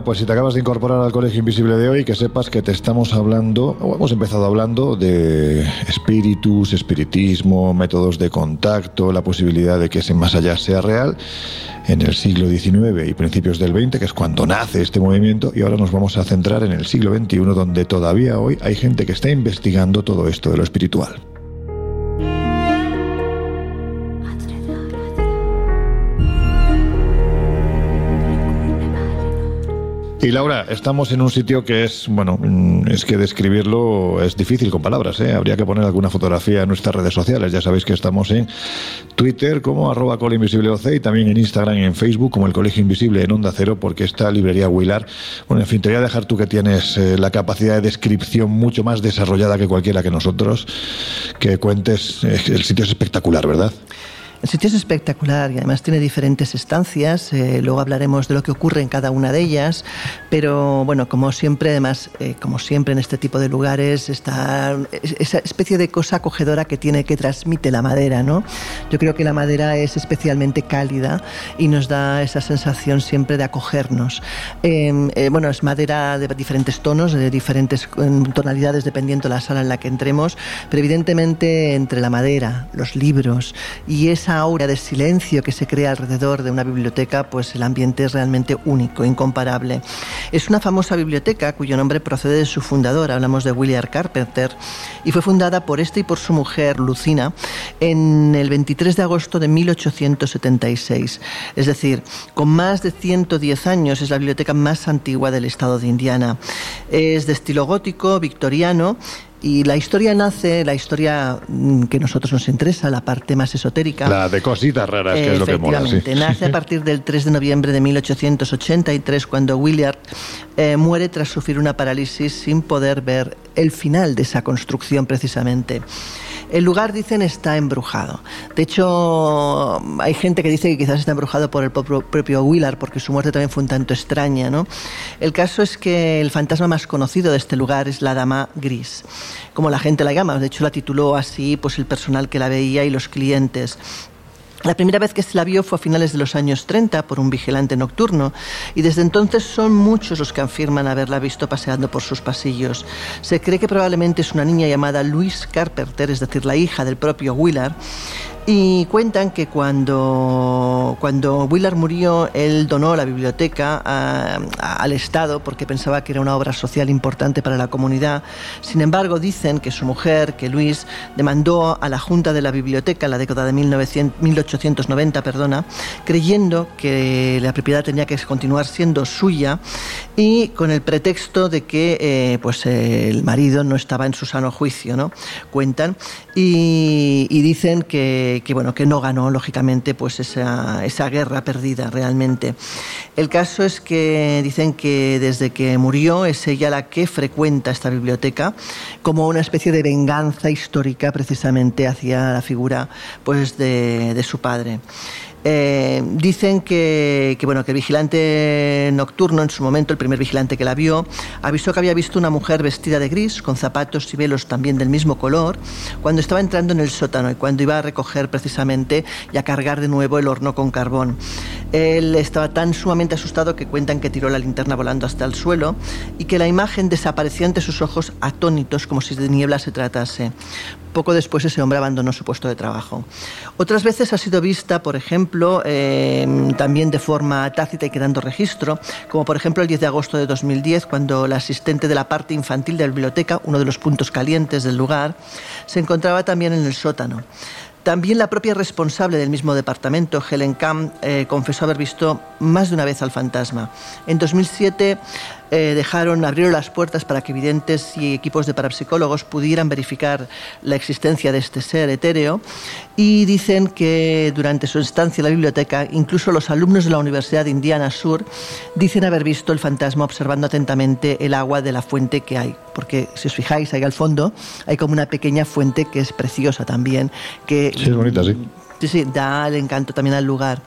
Pues si te acabas de incorporar al Colegio Invisible de hoy, que sepas que te estamos hablando, o hemos empezado hablando de espíritus, espiritismo, métodos de contacto, la posibilidad de que ese más allá sea real en el siglo XIX y principios del XX, que es cuando nace este movimiento, y ahora nos vamos a centrar en el siglo XXI, donde todavía hoy hay gente que está investigando todo esto de lo espiritual. Y Laura, estamos en un sitio que es, bueno, mm, es que describirlo es difícil con palabras, ¿eh? Habría que poner alguna fotografía en nuestras redes sociales. Ya sabéis que estamos en Twitter como arroba colinvisibleoc y también en Instagram y en Facebook como el Colegio Invisible en Onda Cero, porque esta librería Wilar, bueno, en fin, te voy a dejar tú que tienes eh, la capacidad de descripción mucho más desarrollada que cualquiera que nosotros, que cuentes, eh, el sitio es espectacular, ¿verdad? El sitio es espectacular y además tiene diferentes estancias. eh, luego hablaremos de lo que ocurre en cada una de ellas. Pero bueno, como siempre, además, eh, como siempre en este tipo de lugares, está es- esa especie de cosa acogedora que tiene que transmite la madera, ¿no? Yo creo que la madera es especialmente cálida y nos da esa sensación siempre de acogernos. Eh, eh, bueno, es madera de diferentes tonos, de diferentes eh, tonalidades, dependiendo de la sala en la que entremos, pero evidentemente entre la madera, los libros y esa aura de silencio que se crea alrededor de una biblioteca, pues el ambiente es realmente único, incomparable. Es una famosa biblioteca cuyo nombre procede de su fundador, hablamos de William Carpenter, y fue fundada por este y por su mujer, Lucina, en el 23 de agosto de 1876. Es decir, con más de 110 años es la biblioteca más antigua del estado de Indiana. Es de estilo gótico, victoriano, y la historia nace, la historia mm, que a nosotros nos interesa, la parte más esotérica. La de cositas raras, que es lo que mola, sí. Nace a partir del 3 de noviembre de 1883, cuando Willard eh, muere tras sufrir una parálisis sin poder ver el final de esa construcción precisamente. El lugar, dicen, está embrujado. De hecho, hay gente que dice que quizás está embrujado por el propio, Willard, porque su muerte también fue un tanto extraña. ¿no? El caso es que el fantasma más conocido de este lugar es la Dama Gris, como la gente la llama. De hecho, la tituló así pues, el personal que la veía y los clientes. La primera vez que se la vio fue a finales de los años 30 por un vigilante nocturno y desde entonces son muchos los que afirman haberla visto paseando por sus pasillos. Se cree que probablemente es una niña llamada Louise Carpenter, es decir, la hija del propio Willard, y cuentan que cuando, cuando Willard murió, él donó la biblioteca a- a- al Estado porque pensaba que era una obra social importante para la comunidad. Sin embargo, dicen que su mujer, que Luis, demandó a la Junta de la Biblioteca en la década de 1900 1890, perdona, creyendo que la propiedad tenía que continuar siendo suya y con el pretexto de que eh, pues, el marido no estaba en su sano juicio, ¿no? Cuentan. Y dicen que, que, bueno, que no ganó, lógicamente, pues esa, esa guerra perdida realmente. El caso es que dicen que desde que murió es ella la que frecuenta esta biblioteca como una especie de venganza histórica precisamente hacia la figura pues, de, de su padre. Eh, dicen que, que, bueno, que el vigilante nocturno, en su momento, el primer vigilante que la vio, avisó que había visto una mujer vestida de gris, con zapatos y velos también del mismo color, cuando estaba entrando en el sótano y cuando iba a recoger precisamente y a cargar de nuevo el horno con carbón. Él estaba tan sumamente asustado que cuentan que tiró la linterna volando hasta el suelo y que la imagen desapareció ante sus ojos atónitos como si de niebla se tratase. Poco después ese hombre abandonó su puesto de trabajo. Otras veces ha sido vista, por ejemplo, eh, también de forma tácita y quedando registro, como por ejemplo el 10 de agosto de 2010, cuando la asistente de la parte infantil de la biblioteca, uno de los puntos calientes del lugar, se encontraba también en el sótano. También la propia responsable del mismo departamento, Helen Camp, eh, confesó haber visto más de una vez al fantasma. En 2007 eh, dejaron, abrieron las puertas para que videntes y equipos de parapsicólogos pudieran verificar la existencia de este ser etéreo y dicen que durante su estancia en la biblioteca, incluso los alumnos de la Universidad de Indiana Sur dicen haber visto el fantasma observando atentamente el agua de la fuente que hay. Porque si os fijáis ahí al fondo hay como una pequeña fuente que es preciosa también, que Sí, es bonita, sí. Sí, sí, da el encanto también al lugar.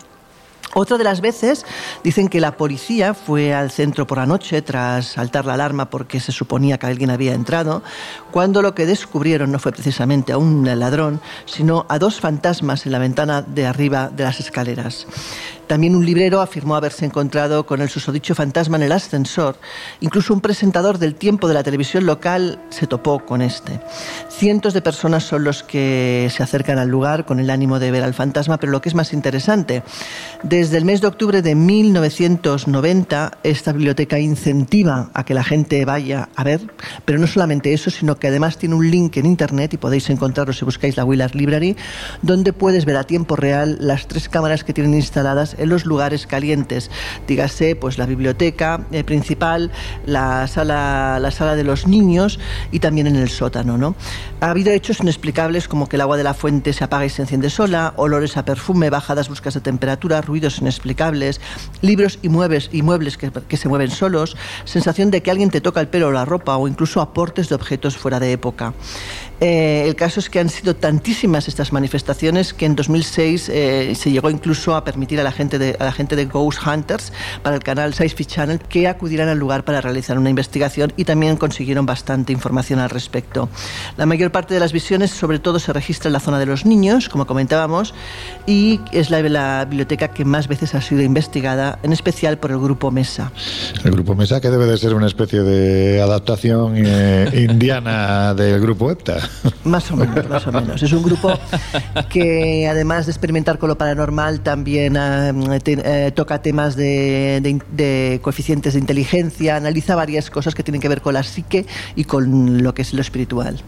Otra de las veces dicen que la policía fue al centro por la noche tras saltar la alarma porque se suponía que alguien había entrado, cuando lo que descubrieron no fue precisamente a un ladrón, sino a dos fantasmas en la ventana de arriba de las escaleras. También un librero afirmó haberse encontrado con el susodicho fantasma en el ascensor. Incluso un presentador del tiempo de la televisión local se topó con este. Cientos de personas son los que se acercan al lugar con el ánimo de ver al fantasma, pero lo que es más interesante, desde el mes de octubre de 1990 esta biblioteca incentiva a que la gente vaya a ver, pero no solamente eso, sino que además tiene un link en internet y podéis encontrarlo si buscáis la Willard Library, donde puedes ver a tiempo real las tres cámaras que tienen instaladas en los lugares calientes, dígase pues la biblioteca eh, principal, la sala, la sala de los niños y también en el sótano. ¿no? Ha habido hechos inexplicables como que el agua de la fuente se apaga y se enciende sola, olores a perfume, bajadas bruscas de temperatura, ruidos inexplicables, libros y muebles, y muebles que, que se mueven solos, sensación de que alguien te toca el pelo o la ropa o incluso aportes de objetos fuera de época. Eh, el caso es que han sido tantísimas estas manifestaciones que en 2006 eh, se llegó incluso a permitir a la gente de, a la gente de Ghost Hunters para el canal Sci Fi Channel que acudieran al lugar para realizar una investigación y también consiguieron bastante información al respecto. La mayor parte de las visiones, sobre todo, se registra en la zona de los niños, como comentábamos, y es la, la biblioteca que más veces ha sido investigada, en especial por el grupo Mesa. El grupo Mesa, que debe de ser una especie de adaptación eh, indiana del grupo EPTA. Más o menos, más o menos. Es un grupo que además de experimentar con lo paranormal también te- eh, toca temas de- de coeficientes de inteligencia, analiza varias cosas que tienen que ver con la psique y con lo que es lo espiritual.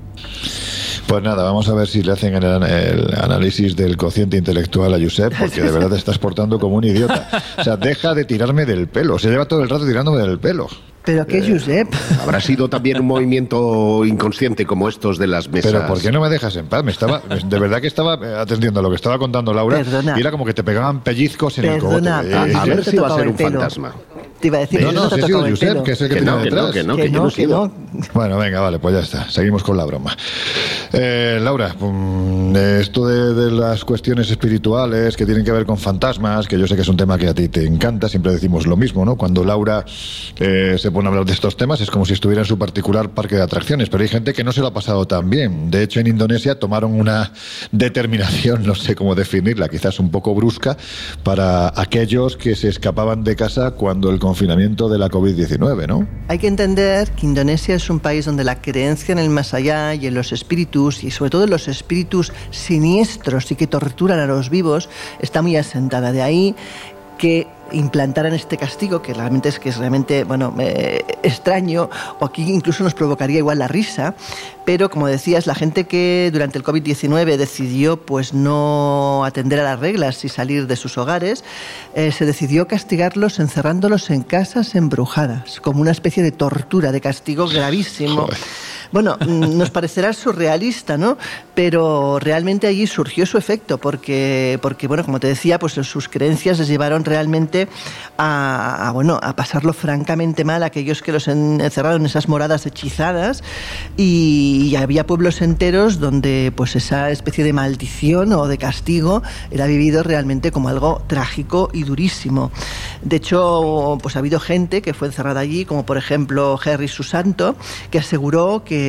Pues nada, vamos a ver si le hacen el, el análisis del cociente intelectual a Josep, porque de verdad te estás portando como un idiota. O sea, deja de tirarme del pelo. Se lleva todo el rato tirándome del pelo. Pero qué, Josep. Habrá sido también un movimiento inconsciente como estos de las mesas. Pero ¿por qué no me dejas en paz? Me estaba, de verdad que estaba eh, atendiendo a lo que estaba contando Laura Perdona. y era como que te pegaban pellizcos en Perdona, el cogote. a- Eh, eh, ver te si va a ser un fantasma. Te iba a decir No, no, tocado el Josep, que es el que, Que tiene no, que no, que no, que que yo no, no sigo. no. Bueno, venga, vale, pues ya está. Seguimos con la broma. Eh, Laura, mm, esto de, de las cuestiones espirituales que tienen que ver con fantasmas, que yo sé que es un tema que a ti te encanta, siempre decimos lo mismo, ¿no? Cuando Laura eh, se pone a hablar de estos temas es como si estuviera en su particular parque de atracciones, pero hay gente que no se lo ha pasado tan bien. De hecho, en Indonesia tomaron una determinación, no sé cómo definirla, quizás un poco brusca, para aquellos que se escapaban de casa cuando el confinamiento de la COVID-19, ¿no? Hay que entender que Indonesia es un país donde la creencia en el más allá y en los espíritus, y sobre todo en los espíritus siniestros y que torturan a los vivos, está muy asentada. De ahí que implantaran este castigo, que realmente es que es realmente, bueno, eh, extraño, o aquí incluso nos provocaría igual la risa, pero como decías, la gente que durante el COVID-19 decidió pues no atender a las reglas y salir de sus hogares, eh, se decidió castigarlos encerrándolos en casas embrujadas, como una especie de tortura, de castigo gravísimo. Bueno, mm, nos parecerá surrealista, ¿no? Pero realmente allí surgió su efecto, porque, porque bueno, como te decía, pues sus creencias les llevaron realmente a, bueno, a pasarlo francamente mal a aquellos que los en- encerraron en esas moradas hechizadas y, había pueblos enteros donde pues esa especie de maldición o de castigo era vivido realmente como algo trágico y durísimo. De hecho, pues ha habido gente que fue encerrada allí, como por ejemplo Harry Susanto, que aseguró que,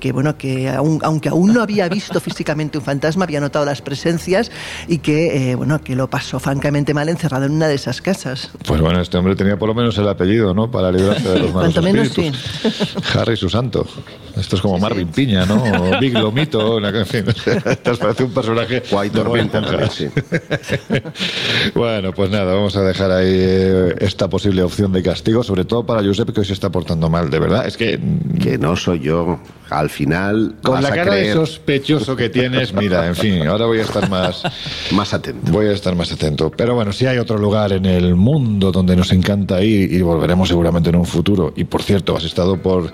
que, bueno, que aun- aunque aún no había visto físicamente un fantasma, había notado las presencias y que, eh, bueno, que lo pasó francamente mal encerrado en una de esas casas. Pues bueno, este hombre tenía por lo menos el apellido, ¿no? Para librarse de los malos Cuanto menos, espíritus. Harry Susanto. Esto es como Marvin Piña, ¿no? O Big Lomito, una- en fin. Parece un personaje Guay tormenta, sí. Bueno, pues nada, vamos a dejar ahí eh, esta posible opción de castigo, sobre todo para Josep, que hoy se está portando mal, de verdad. Es que Que no soy yo. Al final con vas la a cara de sospechoso que tienes, mira, en fin, ahora voy a estar más... más atento. Voy a estar más atento. Pero bueno, si hay otro lugar en el mundo donde nos encanta ir y volveremos seguramente en un futuro. Y por cierto, has estado por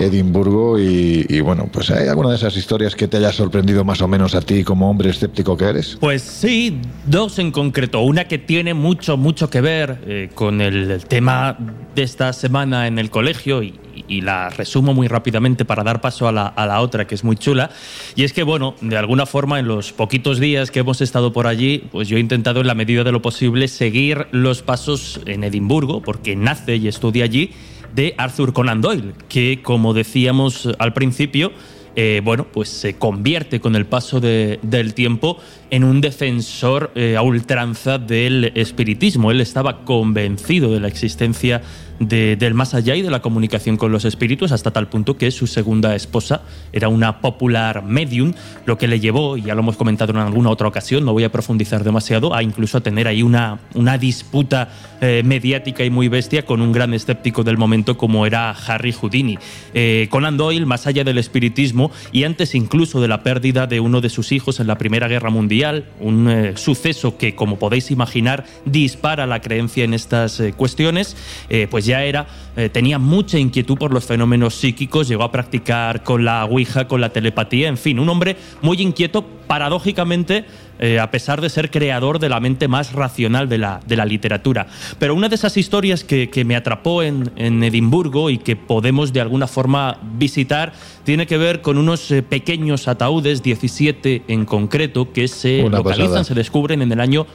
Edimburgo y, y bueno, pues hay alguna de esas historias que te haya sorprendido más o menos a ti como hombre escéptico que eres. Pues sí, dos en concreto. Una que tiene mucho, mucho que ver eh, con el, el tema de esta semana en el colegio y, y la resumo muy rápidamente para dar paso a la, a la otra, que es muy chula. Y es que, bueno, de alguna forma en los poquitos días que hemos estado por allí, pues yo he intentado en la medida de lo posible seguir los pasos en Edimburgo, porque nace y estudia allí, de Arthur Conan Doyle, que como decíamos al principio, eh, bueno, pues se convierte con el paso de- del tiempo en un defensor eh, a ultranza del espiritismo. Él estaba convencido de la existencia de- del más allá y de la comunicación con los espíritus, hasta tal punto que su segunda esposa era una popular medium, lo que le llevó, y ya lo hemos comentado en alguna otra ocasión, no voy a profundizar demasiado, a incluso a tener ahí una, una disputa eh, mediática y muy bestia con un gran escéptico del momento como era Harry Houdini. Eh, Conan Doyle, más allá del espiritismo y antes incluso de la pérdida de uno de sus hijos en la Primera Guerra Mundial, un eh, suceso que, como podéis imaginar, dispara la creencia en estas eh, cuestiones, eh, pues ya era, tenía mucha inquietud por los fenómenos psíquicos, llegó a practicar con la Ouija, con la telepatía, en fin, un hombre muy inquieto, paradójicamente, eh, a pesar de ser creador de la mente más racional de la, de la literatura. Pero una de esas historias que, que me atrapó en, en Edimburgo y que podemos de alguna forma visitar tiene que ver con unos eh, pequeños ataúdes, 17 en concreto, que se Una localizan, pasada. se descubren en el año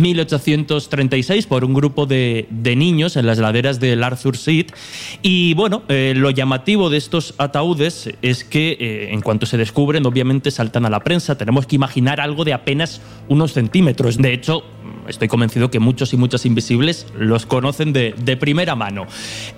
1836 por un grupo de, de niños en las laderas del Arthur Seat. Y bueno, eh, lo llamativo de estos ataúdes es que eh, en cuanto se descubren, obviamente saltan a la prensa. Tenemos que imaginar algo de apenas unos centímetros. De hecho, estoy convencido que muchos y muchas invisibles los conocen de, de primera mano.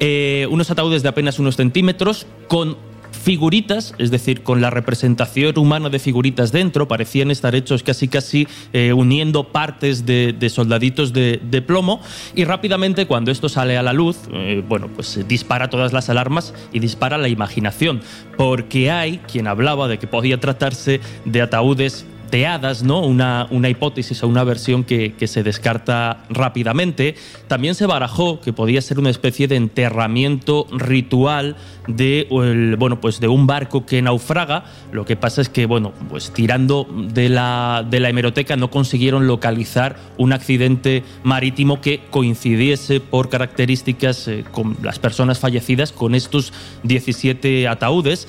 Eh, unos ataúdes de apenas unos centímetros con figuritas, es decir, con la representación humana de figuritas dentro, parecían estar hechos casi casi eh, uniendo partes de, soldaditos de, de plomo y rápidamente cuando esto sale a la luz, eh, bueno, pues eh, dispara todas las alarmas y dispara la imaginación, porque hay quien hablaba de que podía tratarse de ataúdes plateadas, ¿no? Una, una hipótesis o una versión que, que se descarta rápidamente. También se barajó que podía ser una especie de enterramiento ritual de, bueno, pues de un barco que naufraga. Lo que pasa es que, bueno, pues tirando de la, de la hemeroteca no consiguieron localizar un accidente marítimo que coincidiese por características eh, con las personas fallecidas con estos 17 ataúdes.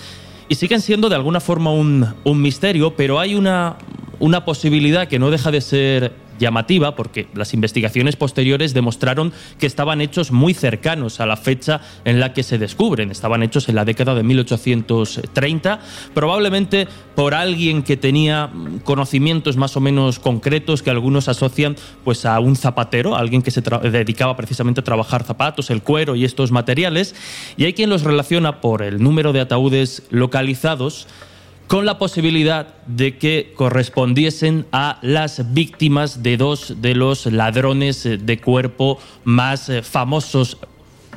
Y siguen siendo de alguna forma un, un misterio, pero hay una, una posibilidad que no deja de ser llamativa porque las investigaciones posteriores demostraron que estaban hechos muy cercanos a la fecha en la que se descubren. Estaban hechos en la década de 1830, probablemente por alguien que tenía conocimientos más o menos concretos que algunos asocian pues a un zapatero, alguien que se dedicaba precisamente a trabajar zapatos, el cuero y estos materiales, y hay quien los relaciona por el número de ataúdes localizados con la posibilidad de que correspondiesen a las víctimas de dos de los ladrones eh, de cuerpo más eh, famosos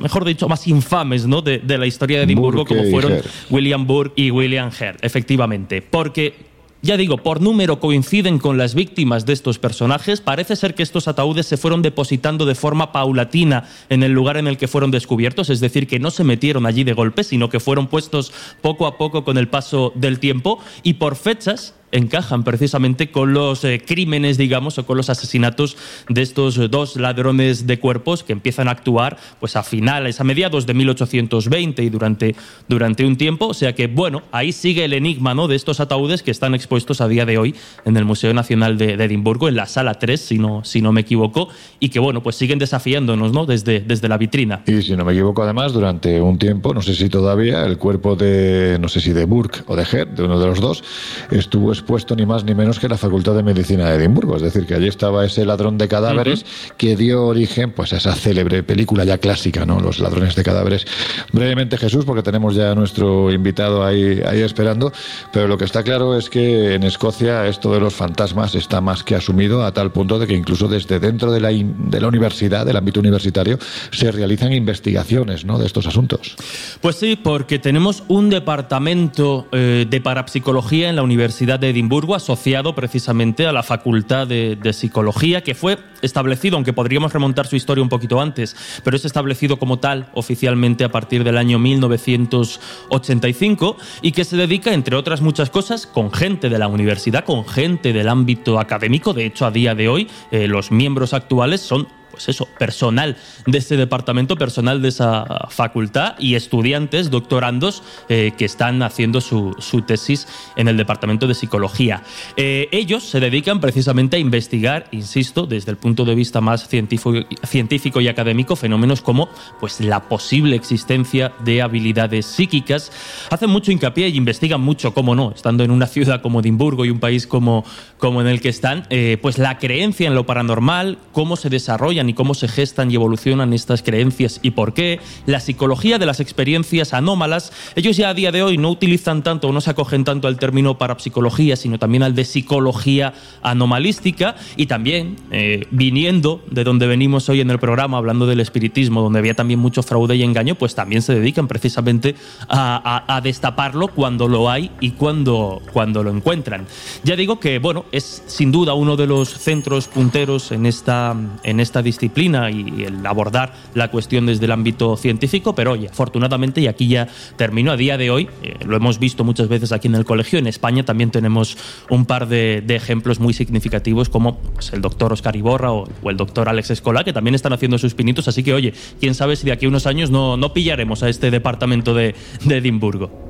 mejor dicho, más infames ¿no? de, de la historia de Edimburgo, Burke como fueron. William Burke y William Hare, efectivamente. Porque, ya digo, por número coinciden con las víctimas de estos personajes. Parece ser que estos ataúdes se fueron depositando de forma paulatina en el lugar en el que fueron descubiertos, es decir, que no se metieron allí de golpe, sino que fueron puestos poco a poco con el paso del tiempo y por fechas encajan precisamente con los eh, crímenes, digamos, o con los asesinatos de estos eh, dos ladrones de cuerpos que empiezan a actuar pues a finales, a mediados de 1820 y durante, durante un tiempo. O sea que, bueno, ahí sigue el enigma ¿no? de estos ataúdes que están expuestos a día de hoy en el Museo Nacional de, Edimburgo, en la sala 3, si no, si no me equivoco, y que, bueno, pues siguen desafiándonos ¿no? desde, desde la vitrina. Y si no me equivoco, además, durante un tiempo, no sé si todavía, el cuerpo de, no sé si de Burke o de Hare, de uno de los dos, estuvo expuesto ni más ni menos que la Facultad de Medicina de Edimburgo. Es decir, que allí estaba ese ladrón de cadáveres que dio origen pues, a esa célebre película ya clásica, ¿no? Los ladrones de cadáveres. Brevemente, Jesús, porque tenemos ya a nuestro invitado ahí, ahí esperando, pero lo que está claro es que en Escocia esto de los fantasmas está más que asumido a tal punto de que incluso desde dentro de la, de la universidad, del ámbito universitario, se realizan investigaciones ¿no? de estos asuntos. Pues sí, porque tenemos un departamento eh, de parapsicología en la Universidad de Edimburgo asociado precisamente a la Facultad de, Psicología, que fue establecido, aunque podríamos remontar su historia un poquito antes, pero es establecido como tal oficialmente a partir del año 1985 y que se dedica, entre otras muchas cosas, con gente de la universidad, con gente del ámbito académico. De hecho, a día de hoy, eh, los miembros actuales son pues eso, personal de ese departamento, personal de esa facultad y estudiantes, doctorandos, eh, que están haciendo su, su tesis en el departamento de psicología. Eh, ellos se dedican precisamente a investigar, insisto, desde el punto de vista más científico, científico y académico, fenómenos como pues, la posible existencia de habilidades psíquicas. Hacen mucho hincapié y investigan mucho, cómo no, estando en una ciudad como Edimburgo y un país como, como en el que están, eh, pues la creencia en lo paranormal, cómo se desarrollan y cómo se gestan y evolucionan estas creencias y por qué, la psicología de las experiencias anómalas. Ellos ya a día de hoy no utilizan tanto o no se acogen tanto al término parapsicología, sino también al de psicología anomalística y también eh, viniendo de donde venimos hoy en el programa, hablando del espiritismo, donde había también mucho fraude y engaño, pues también se dedican precisamente a, a- destaparlo cuando lo hay y cuando, cuando lo encuentran. Ya digo que, bueno, es sin duda uno de los centros punteros en esta, en esta disciplina y el abordar la cuestión desde el ámbito científico, pero oye, afortunadamente, y aquí ya termino, a día de hoy, eh, lo hemos visto muchas veces aquí en el colegio, en España también tenemos un par de, ejemplos muy significativos como pues, el doctor Oscar Iborra o, o el doctor Alex Escola, que también están haciendo sus pinitos, así que oye, quién sabe si de aquí a unos años no, no pillaremos a este departamento de, de Edimburgo.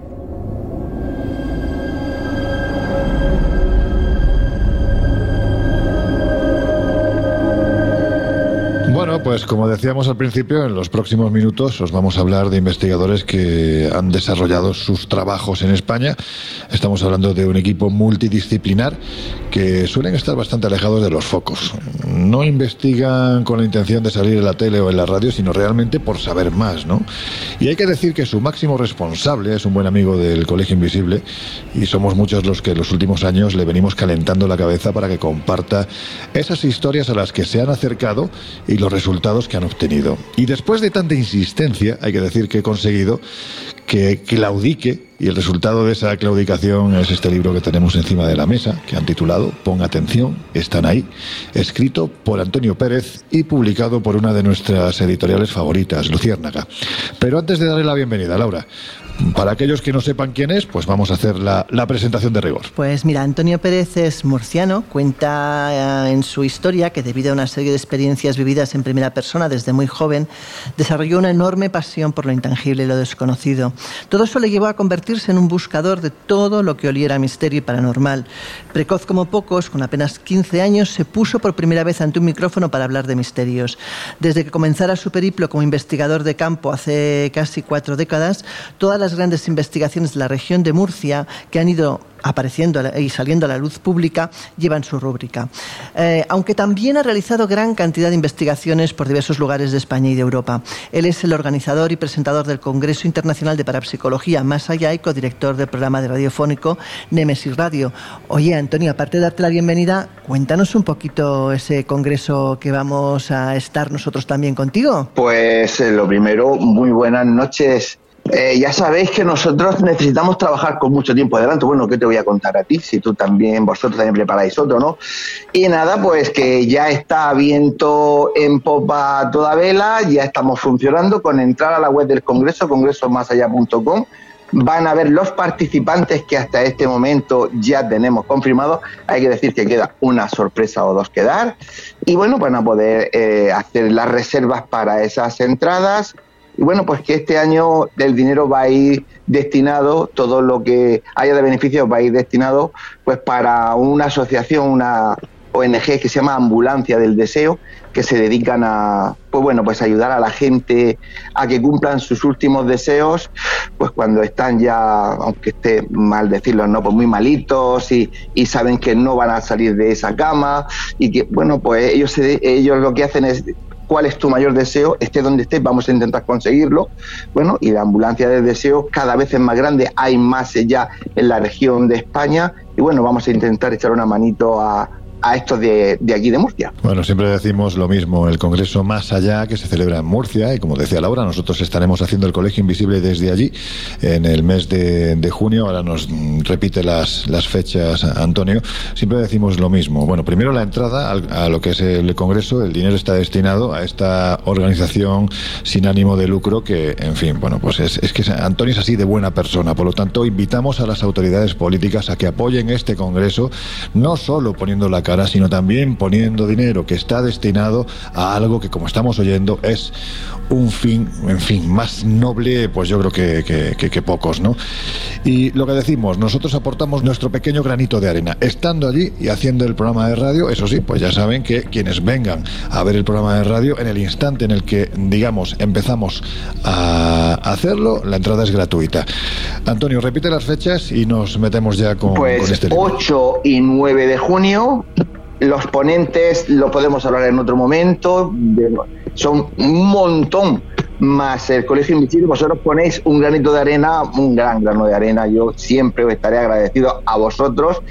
Pues como decíamos al principio, en los próximos minutos os vamos a hablar de investigadores que han desarrollado sus trabajos en España. Estamos hablando de un equipo multidisciplinar que suelen estar bastante alejados de los focos. No investigan con la intención de salir en la tele o en la radio, sino realmente por saber más, ¿no? Y hay que decir que su máximo responsable es un buen amigo del Colegio Invisible y somos muchos los que en los últimos años le venimos calentando la cabeza para que comparta esas historias a las que se han acercado y los resultados que han obtenido. Y después de tanta insistencia, hay que decir que he conseguido que claudique y el resultado de esa claudicación es este libro que tenemos encima de la mesa, que han titulado Pon atención, están ahí, escrito por Antonio Pérez y publicado por una de nuestras editoriales favoritas, Luciérnaga. Pero antes de darle la bienvenida, Laura, para aquellos que no sepan quién es, pues vamos a hacer la, la presentación de rigor. Pues mira, Antonio Pérez es murciano, cuenta eh, en su historia que debido a una serie de experiencias vividas en primera persona desde muy joven, desarrolló una enorme pasión por lo intangible y lo desconocido. Todo eso le llevó a convertirse en un buscador de todo lo que oliera misterio y paranormal. Precoz como pocos, con apenas 15 años, se puso por primera vez ante un micrófono para hablar de misterios. Desde que comenzara su periplo como investigador de campo hace casi cuatro décadas, todas las grandes investigaciones de la región de Murcia que han ido apareciendo y saliendo a la luz pública llevan su rúbrica. Eh, aunque también ha realizado gran cantidad de investigaciones por diversos lugares de España y de Europa. Él es el organizador y presentador del Congreso Internacional de Parapsicología Más Allá y codirector del programa de radiofónico Nemesis Radio. Oye, Antonio, aparte de darte la bienvenida, cuéntanos un poquito ese congreso que vamos a estar nosotros también contigo. Pues eh, lo primero, muy buenas noches. Eh, ya sabéis que nosotros necesitamos trabajar con mucho tiempo adelante. Bueno, ¿qué te voy a contar a ti? Si tú también, vosotros también preparáis otro, ¿no? Y nada, pues que ya está viento en popa toda vela, ya estamos funcionando con entrar a la web del Congreso, congresomásallá.com. Van a ver los participantes que hasta este momento ya tenemos confirmados. Hay que decir que queda una sorpresa o dos que dar. Y bueno, van a poder eh, hacer las reservas para esas entradas. Y bueno, pues que este año el dinero va a ir destinado, todo lo que haya de beneficios va a ir destinado pues para una asociación, una ONG que se llama Ambulancia del Deseo, que se dedican a pues bueno, pues ayudar a la gente a que cumplan sus últimos deseos, pues cuando están ya, aunque esté mal decirlo, no, pues muy malitos y, y saben que no van a salir de esa cama y que bueno, pues ellos ellos lo que hacen es cuál es tu mayor deseo, esté donde estés, vamos a intentar conseguirlo. Bueno, y la ambulancia del deseo cada vez es más grande, hay más ya en la región de España, y bueno, vamos a intentar echar una manito a, a estos de, de aquí de Murcia. Bueno, siempre decimos lo mismo, el Congreso Más Allá que se celebra en Murcia y como decía Laura, nosotros estaremos haciendo el Colegio Invisible desde allí en el mes de, de junio, ahora nos repite las, las fechas Antonio, siempre decimos lo mismo. Bueno, primero la entrada al- a lo que es el Congreso, el dinero está destinado a esta organización sin ánimo de lucro que, en fin, bueno, pues es, es que Antonio es así de buena persona, por lo tanto invitamos a las autoridades políticas a que apoyen este Congreso, no solo poniendo la cara, sino también poniendo dinero que está destinado a algo que, como estamos oyendo, es un fin, en fin, más noble, pues yo creo que, que- que- que pocos, ¿no? Y lo que decimos, nosotros aportamos nuestro pequeño granito de arena, estando allí y haciendo el programa de radio, eso sí, pues ya saben que quienes vengan a ver el programa de radio, en el instante en el que, digamos, empezamos a hacerlo, la entrada es gratuita. Antonio, repite las fechas y nos metemos ya con, con Pues este libro. 8 y 9 de junio. Los ponentes lo podemos hablar en otro momento. son un montón más el Colegio Invisible. Vosotros ponéis un granito de arena, un gran grano de arena. Yo siempre estaré agradecido a vosotros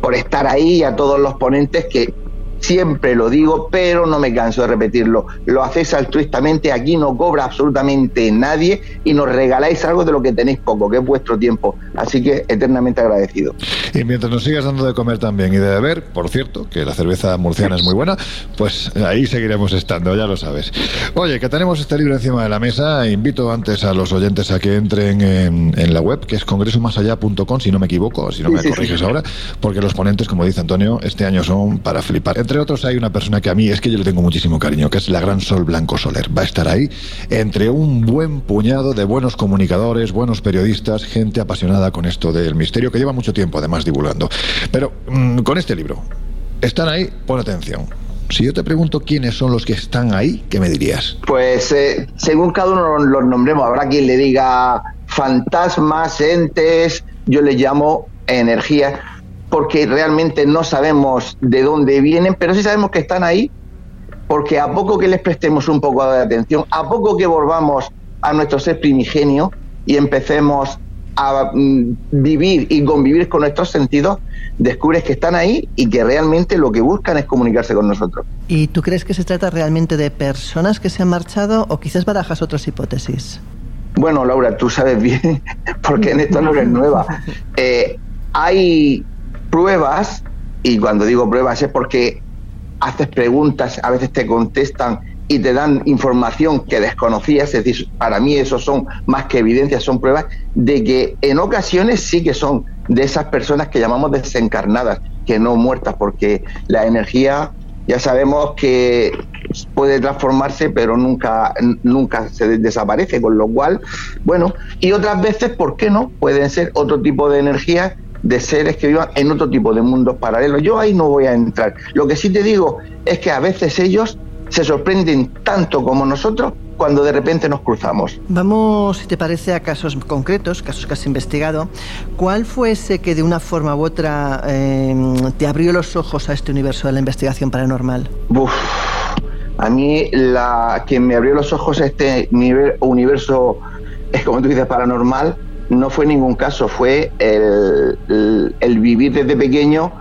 por estar ahí y a todos los ponentes que siempre lo digo, pero no me canso de repetirlo. Lo hacéis altruistamente, aquí no cobra absolutamente nadie y nos regaláis algo de lo que tenéis poco, que es vuestro tiempo. Así que eternamente agradecido. Y mientras nos sigas dando de comer también y de beber, por cierto, que la cerveza murciana es muy buena, pues ahí seguiremos estando, ya lo sabes. Oye, que tenemos este libro encima de la mesa, invito antes a los oyentes a que entren en, en la web, que es congresomasallá.com, si no me equivoco, si no me Sí, sí, corriges sí. ahora, porque los ponentes, como dice Antonio, este año son para flipar. Entre otros hay una persona que a mí es que yo le tengo muchísimo cariño, que es la gran Sol Blanco Soler. Va a estar ahí entre un buen puñado de buenos comunicadores, buenos periodistas, gente apasionada con esto del misterio, que lleva mucho tiempo además divulgando. Pero mm, con este libro, están ahí, pon atención. Si yo te pregunto quiénes son los que están ahí, ¿qué me dirías? Pues eh, según cada uno los nombremos, habrá quien le diga fantasmas, entes, yo les llamo energía, porque realmente no sabemos de dónde vienen, pero sí sabemos que están ahí, porque a poco que les prestemos un poco de atención, a poco que volvamos a nuestro ser primigenio y empecemos a mm, vivir y convivir con nuestros sentidos, descubres que están ahí y que realmente lo que buscan es comunicarse con nosotros. ¿Y tú crees que se trata realmente de personas que se han marchado o quizás barajas otras hipótesis? Bueno, Laura, tú sabes bien, porque en esto no eres nueva. Eh, hay pruebas, y cuando digo pruebas es porque haces preguntas, a veces te contestan y te dan información que desconocías, es decir, para mí eso son más que evidencias, son pruebas de que en ocasiones sí que son de esas personas que llamamos desencarnadas, que no muertas, porque la energía ya sabemos que puede transformarse, pero nunca, nunca se desaparece, con lo cual, bueno, y otras veces, ¿por qué no? Pueden ser otro tipo de energía de seres que vivan en otro tipo de mundos paralelos. Yo ahí no voy a entrar. Lo que sí te digo es que a veces ellos se sorprenden tanto como nosotros cuando de repente nos cruzamos. Vamos, si te parece, a casos concretos, casos que has investigado. ¿Cuál fue ese que de una forma u otra eh, te abrió los ojos a este universo de la investigación paranormal? Uf, a mí la que me abrió los ojos a este nivel, universo, es como tú dices, paranormal, no fue ningún caso, fue el, vivir desde pequeño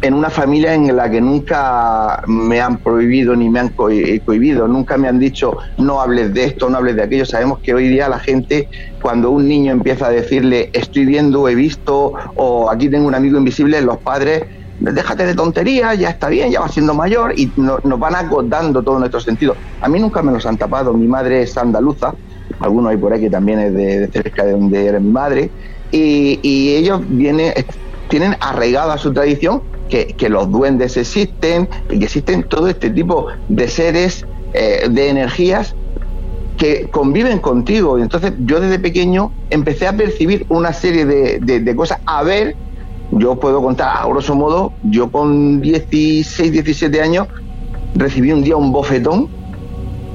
en una familia en la que nunca me han prohibido ni me han eh, cohibido, nunca me han dicho no hables de esto, no hables de aquello. Sabemos que hoy día la gente, cuando un niño empieza a decirle estoy viendo, he visto o aquí tengo un amigo invisible, los padres déjate de tonterías, ya está bien, ya va siendo mayor y no- nos van acotando todo nuestro sentido. A mí nunca me los han tapado, mi madre es andaluza, algunos hay por ahí que también es de, de cerca de donde era mi madre, y, y ellos vienen, tienen arraigado a su tradición que, que los duendes existen y que existen todo este tipo de seres, eh, de energías que conviven contigo. Y entonces yo desde pequeño empecé a percibir una serie de, de- de cosas, a ver, yo puedo contar, a grosso modo, yo con 16, 17 años recibí un día un bofetón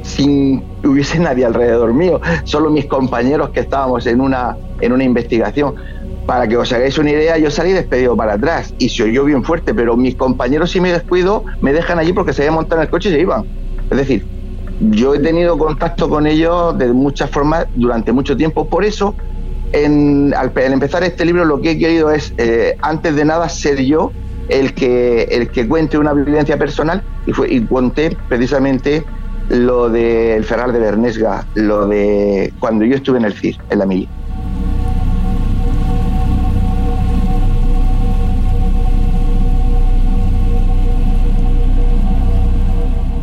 sin hubiese nadie alrededor mío, solo mis compañeros que estábamos en una, en una investigación. Para que os hagáis una idea, yo salí despedido para atrás y se oyó bien fuerte, pero mis compañeros si me descuido me dejan allí porque se habían montado en el coche y se iban. Es decir, yo he tenido contacto con ellos de muchas formas durante mucho tiempo, por eso en- al, al empezar este libro lo que he querido es, eh, antes de nada, ser yo el que, el que cuente una vivencia personal y, fue, y conté precisamente lo del Ferrar de Bernesga, lo de cuando yo estuve en el CIR, en la mili.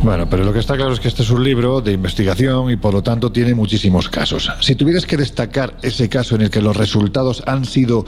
Bueno, pero lo que está claro es que este es un libro de investigación y por lo tanto tiene muchísimos casos. Si tuvieras que destacar ese caso en el que los resultados han sido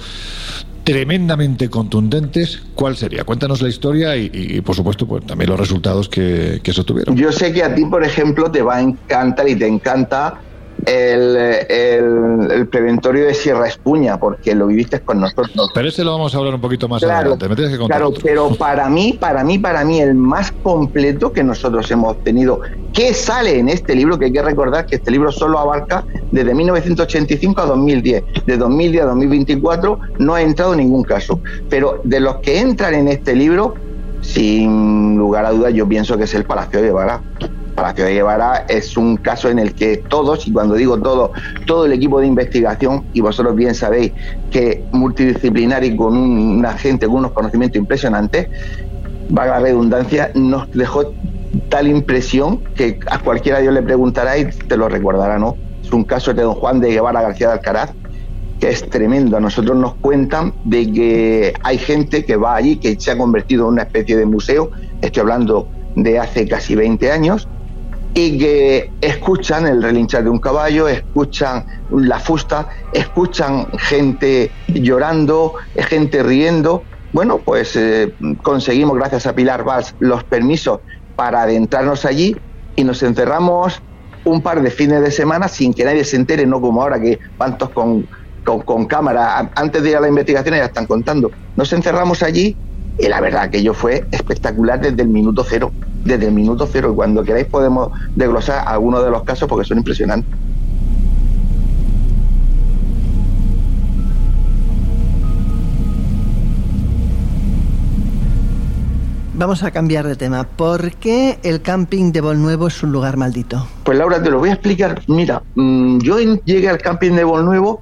tremendamente contundentes, ¿cuál sería? Cuéntanos la historia y, y, por supuesto pues, también los resultados que, que eso tuvieron. Yo sé que a ti, por ejemplo, te va a encantar y te encanta el, el, el preventorio de Sierra Espuña, porque lo viviste con nosotros. Pero ese lo vamos a hablar un poquito más Claro, adelante. Me tienes que contar claro, otro. pero para mí, para mí, para mí, el más completo que nosotros hemos tenido, que sale en este libro, que hay que recordar que este libro solo abarca desde 1985 a 2010. De 2010 a 2024 no ha entrado ningún caso. Pero de los que entran en este libro, sin lugar a dudas, yo pienso que es el Palacio de Guevara. Palacio de Guevara es un caso en el que todos, y cuando digo todo, todo el equipo de investigación, y vosotros bien sabéis que multidisciplinar y con un- una gente con unos conocimientos impresionantes, vaga la redundancia, nos dejó tal impresión que a cualquiera Dios le preguntará y te lo recordará, ¿no? Es un caso de don Juan de Guevara García de Alcaraz, que es tremendo. A nosotros nos cuentan de que hay gente que va allí, que se ha convertido en una especie de museo, estoy hablando de hace casi 20 años, y que escuchan el relinchar de un caballo, escuchan la fusta, escuchan gente llorando, gente riendo. Bueno, pues eh, conseguimos, gracias a Pilar Valls, los permisos para adentrarnos allí y nos encerramos un par de fines de semana sin que nadie se entere, no como ahora que van todos con, con, cámara. Antes de ir a la investigación ya están contando. Nos encerramos allí y la verdad que ello fue espectacular desde el minuto cero. Desde el minuto cero. Y cuando queráis podemos desglosar algunos de los casos porque son impresionantes. Vamos a cambiar de tema. ¿Por qué el camping de Nuevo es un lugar maldito? Pues Laura, te lo voy a explicar. Mira, mm, yo llegué al camping de Bolnuevo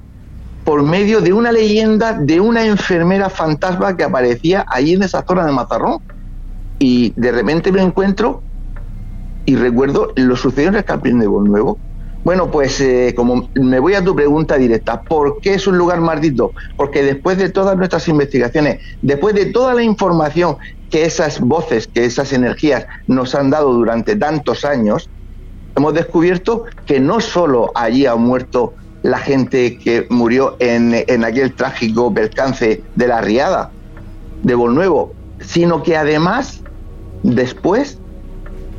por medio de una leyenda de una enfermera fantasma que aparecía allí en esa zona de Mazarrón. Y de repente me encuentro y recuerdo lo sucedió en el camping de Bolnuevo. Bueno, pues eh, como me voy a tu pregunta directa, ¿por qué es un lugar maldito? Porque después de todas nuestras investigaciones, después de toda la información que esas voces, que esas energías nos han dado durante tantos años, hemos descubierto que no solo allí ha muerto la gente que murió en, en aquel trágico percance de la riada de Bolnuevo, sino que además después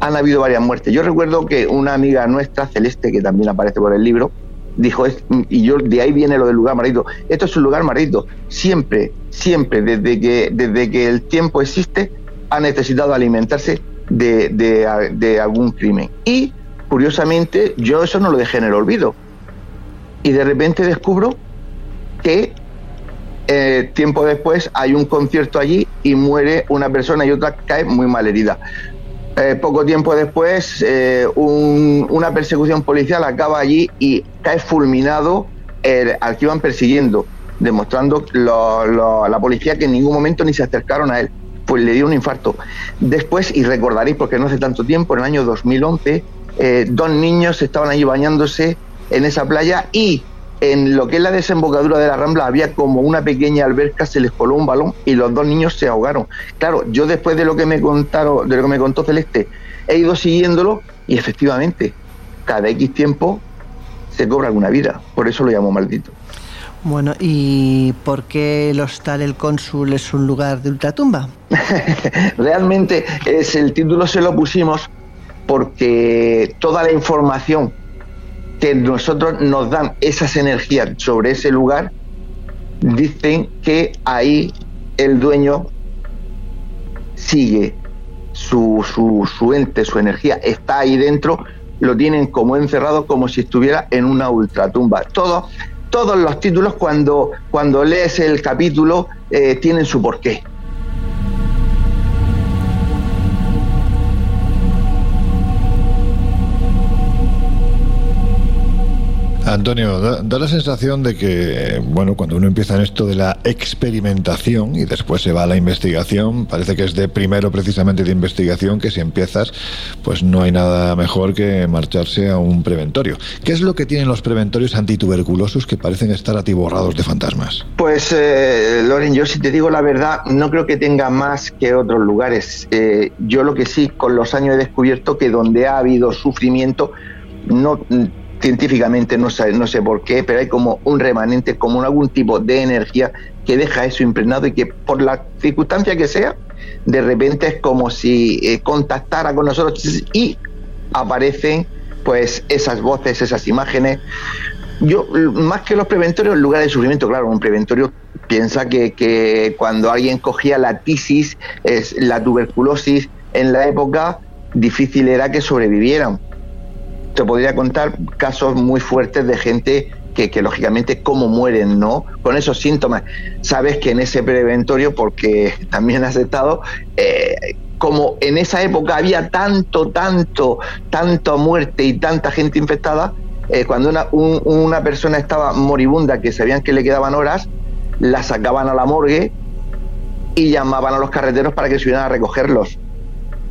han habido varias muertes. Yo recuerdo que una amiga nuestra, Celeste, que también aparece por el libro, dijo, es- y yo de ahí viene lo del lugar maldito. Esto es un lugar maldito. Siempre, siempre, desde que, desde que el tiempo existe, ha necesitado alimentarse de, de- de algún crimen. Y, curiosamente, yo eso no lo dejé en el olvido. Y de repente descubro que eh, tiempo después hay un concierto allí y muere una persona y otra cae muy mal herida. Eh, poco tiempo después, eh, un- una persecución policial acaba allí y cae fulminado el- al que iban persiguiendo, demostrando lo- la policía que en ningún momento ni se acercaron a él. Pues le dio un infarto. Después, y recordaréis, porque no hace tanto tiempo, en el año 2011, eh, dos niños estaban allí bañándose en esa playa y en lo que es la desembocadura de la Rambla había como una pequeña alberca, se les coló un balón y los dos niños se ahogaron. Claro, yo después de lo que me contaron, de lo que me contó Celeste, he ido siguiéndolo y efectivamente, cada X tiempo se cobra alguna vida. Por eso lo llamo maldito. Bueno, ¿y por qué el hostal El Cónsul es un lugar de ultratumba? Realmente es el título se lo pusimos porque toda la información que nosotros nos dan esas energías sobre ese lugar dicen que ahí el dueño sigue su, su, su ente, su energía está ahí dentro, lo tienen como encerrado como si estuviera en una ultratumba. Todo, todos los títulos cuando, cuando lees el capítulo eh, tienen su porqué. Antonio, da, da la sensación de que, bueno, cuando uno empieza en esto de la experimentación y después se va a la investigación, parece que es de primero precisamente de investigación que si empiezas, pues no hay nada mejor que marcharse a un preventorio. ¿Qué es lo que tienen los preventorios antituberculosos que parecen estar atiborrados de fantasmas? Pues, eh, Loren, yo si te digo la verdad, no creo que tenga más que otros lugares. Eh, yo lo que sí, con los años he descubierto que donde ha habido sufrimiento, no científicamente no sé, no sé por qué, pero hay como un remanente, como algún tipo de energía que deja eso impregnado y que por la circunstancia que sea, de repente es como si eh, contactara con nosotros y aparecen pues esas voces, esas imágenes. Yo, más que los preventorios, lugares de sufrimiento, claro, un preventorio piensa que, que cuando alguien cogía la tisis, es, la tuberculosis en la época, difícil era que sobrevivieran. Te podría contar casos muy fuertes de gente que, lógicamente cómo mueren, ¿no? Con esos síntomas. Sabes que en ese preventorio, porque también has estado, eh, como en esa época había tanto, tanto, tanta muerte y tanta gente infectada, eh, cuando una, un- una persona estaba moribunda, que sabían que le quedaban horas, la sacaban a la morgue y llamaban a los carreteros para que subieran a recogerlos.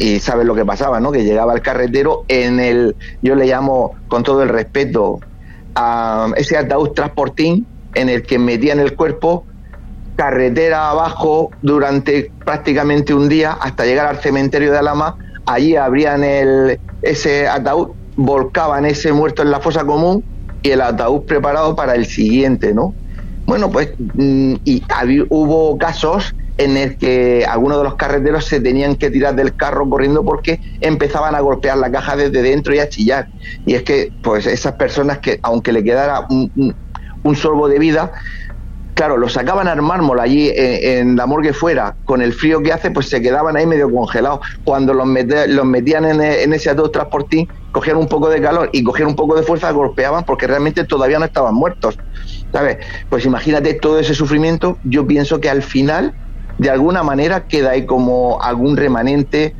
Y sabes lo que pasaba, ¿no? Que llegaba el carretero en el, yo le llamo con todo el respeto, a ese ataúd transportín en el que metían el cuerpo carretera abajo durante prácticamente un día hasta llegar al cementerio de Alama. Allí abrían el, ese ataúd, volcaban ese muerto en la fosa común y el ataúd preparado para el siguiente, ¿no? Bueno, pues mm, y hubo casos en el que algunos de los carreteros se tenían que tirar del carro corriendo porque empezaban a golpear la caja desde dentro y a chillar. Y es que, pues esas personas que, aunque le quedara un, un- sorbo de vida, claro, los sacaban al mármol allí en, la morgue fuera, con el frío que hace, pues se quedaban ahí medio congelados. Cuando los, los metían en, en ese ataúd transportín, cogían un poco de calor y cogían un poco de fuerza, golpeaban porque realmente todavía no estaban muertos. ¿Sabes? Pues imagínate todo ese sufrimiento, yo pienso que al final, de alguna manera, queda ahí como algún remanente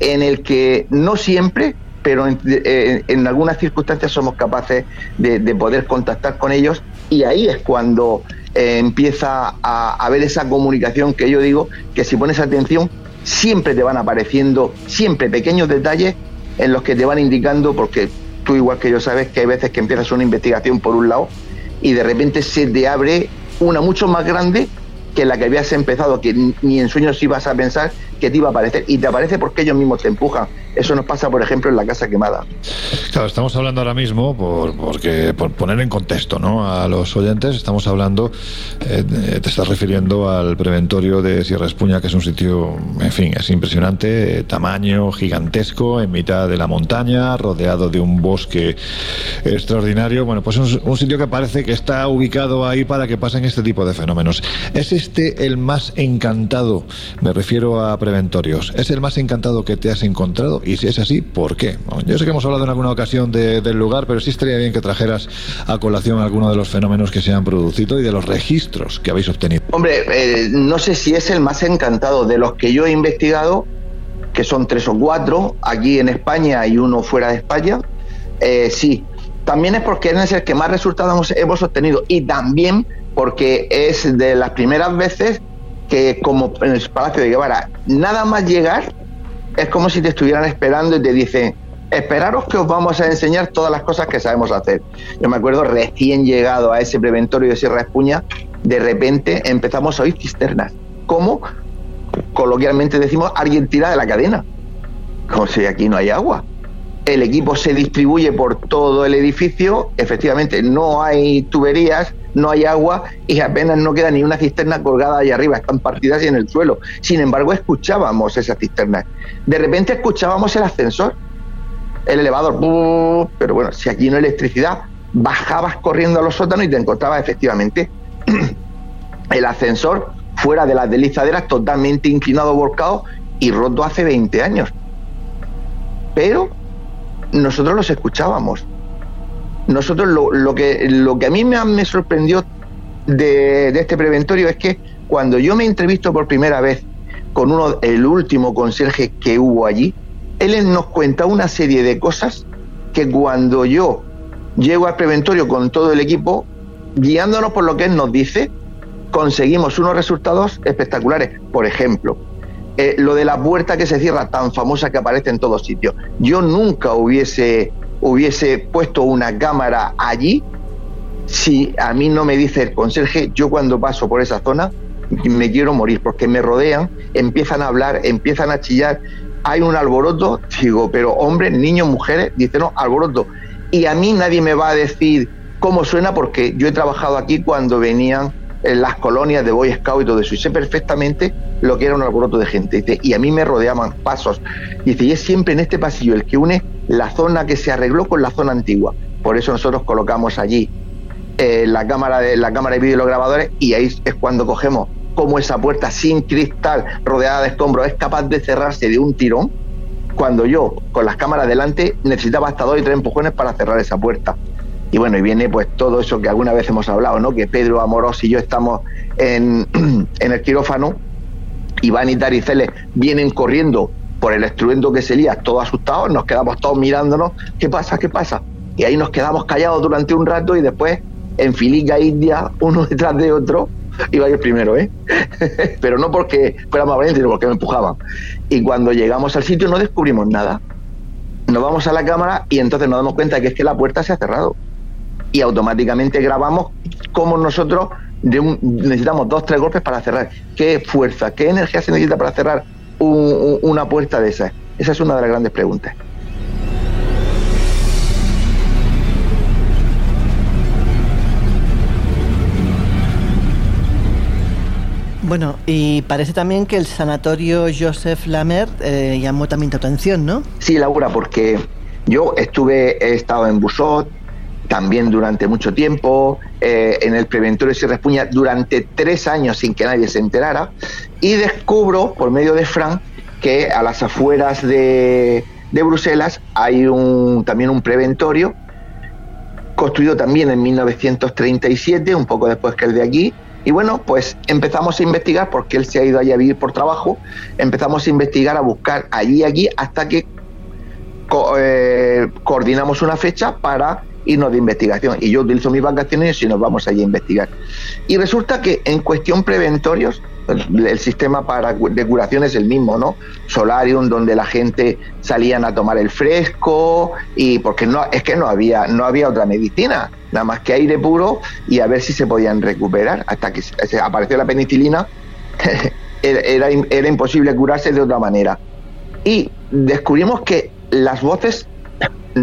en el que no siempre, pero en, eh, algunas circunstancias somos capaces de, de poder contactar con ellos. Y ahí es cuando eh, empieza a haber esa comunicación que yo digo que si pones atención siempre te van apareciendo siempre pequeños detalles en los que te van indicando porque tú igual que yo sabes que hay veces que empiezas una investigación por un lado y de repente se te abre una mucho más grande que la que habías empezado, que ni- en sueños ibas a pensar que te iba a aparecer. Y te aparece porque ellos mismos te empujan. Eso nos pasa, por ejemplo, en la casa quemada. Claro, estamos hablando ahora mismo, por, porque, por poner en contexto ¿no? a los oyentes, estamos hablando, eh, te estás refiriendo al preventorio de Sierra Espuña, que es un sitio, en fin, es impresionante, eh, tamaño gigantesco, en mitad de la montaña, rodeado de un bosque extraordinario. Bueno, pues un, un sitio que parece que está ubicado ahí para que pasen este tipo de fenómenos. ¿Es este el más encantado? Me refiero a ¿Es el más encantado que te has encontrado? Y si es así, ¿por qué? Yo sé que hemos hablado en alguna ocasión de- del lugar, pero sí estaría bien que trajeras a colación alguno de los fenómenos que se han producido y de los registros que habéis obtenido. Hombre, eh, no sé si es el más encantado de los que yo he investigado, que son tres o cuatro, aquí en España y uno fuera de España. Eh, sí, también es porque es el que más resultados hemos obtenido y también porque es de las primeras veces que como en el Palacio de Guevara, nada más llegar es como si te estuvieran esperando y te dicen, esperaros que os vamos a enseñar todas las cosas que sabemos hacer. Yo me acuerdo recién llegado a ese preventorio de Sierra Espuña, de repente empezamos a oír cisternas, como coloquialmente decimos alguien tira de la cadena, como si aquí no hay agua. El equipo se distribuye por todo el edificio, efectivamente no hay tuberías, no hay agua y apenas no queda ni una cisterna colgada ahí arriba, están partidas y en el suelo. Sin embargo, escuchábamos esas cisternas. De repente escuchábamos el ascensor, el elevador, pero bueno, si aquí no hay electricidad, bajabas corriendo a los sótanos y te encontrabas efectivamente el ascensor fuera de las deslizaderas totalmente inclinado, volcado y roto hace 20 años. Pero nosotros los escuchábamos. Nosotros lo, que, lo que a mí me, me sorprendió de, de este preventorio es que cuando yo me entrevisto por primera vez con uno, el último conserje que hubo allí, él nos cuenta una serie de cosas que cuando yo llego al preventorio con todo el equipo, guiándonos por lo que él nos dice, conseguimos unos resultados espectaculares. Por ejemplo, eh, lo de la puerta que se cierra tan famosa que aparece en todos sitios. Yo nunca hubiese, hubiese puesto una cámara allí si a mí no me dice el conserje, yo cuando paso por esa zona me quiero morir porque me rodean, empiezan a hablar, empiezan a chillar, hay un alboroto, digo, pero hombres, niños, mujeres, dice no, alboroto. Y a mí nadie me va a decir cómo suena porque yo he trabajado aquí cuando venían en las colonias de Boy Scout y todo eso, y sé perfectamente lo que era un alboroto de gente. Y a mí me rodeaban pasos. Dice, y es siempre en este pasillo el que une la zona que se arregló con la zona antigua. Por eso nosotros colocamos allí eh, la cámara de la cámara de vídeo y los grabadores y ahí es cuando cogemos cómo esa puerta sin cristal rodeada de escombros es capaz de cerrarse de un tirón cuando yo con las cámaras delante necesitaba hasta dos y tres empujones para cerrar esa puerta y bueno y viene pues todo eso que alguna vez hemos hablado no que Pedro Amorós y yo estamos en, en el quirófano Iván y Tariceles vienen corriendo por el estruendo que se lía, todos asustados, nos quedamos todos mirándonos, ¿qué pasa? ¿qué pasa? Y ahí nos quedamos callados durante un rato y después en filica india, uno detrás de otro, iba ir primero, ¿eh? Pero no porque fuéramos valientes, sino porque me empujaban. Y cuando llegamos al sitio no descubrimos nada. Nos vamos a la cámara y entonces nos damos cuenta de que es que la puerta se ha cerrado. Y automáticamente grabamos cómo nosotros necesitamos dos, tres golpes para cerrar. ¿Qué fuerza, qué energía se necesita para cerrar un- un- una puerta de esas? Esa es una de las grandes preguntas. Bueno, y parece también que el sanatorio Joseph Lamer eh, llamó también tu atención, ¿no? Sí, Laura, porque yo estuve, he estado en Busot también durante mucho tiempo, eh, en el preventorio de Sierra Espuña durante tres años sin que nadie se enterara, y descubro por medio de Fran que a las afueras de, de Bruselas hay un, también un preventorio construido también en 1937, un poco después que el de aquí. Y bueno, pues empezamos a investigar, porque él se ha ido allí a vivir por trabajo, empezamos a investigar, a buscar allí y aquí, hasta que eh, coordinamos una fecha para irnos de investigación. Y yo utilizo mis vacaciones y nos vamos allí a investigar. Y resulta que en cuestión preventorios El, sistema para, de curación es el mismo, ¿no? Solarium, donde la gente salían a tomar el fresco y porque no es que no había no había otra medicina, nada más que aire puro y a ver si se podían recuperar hasta que apareció la penicilina. era, era imposible curarse de otra manera. Y descubrimos que las voces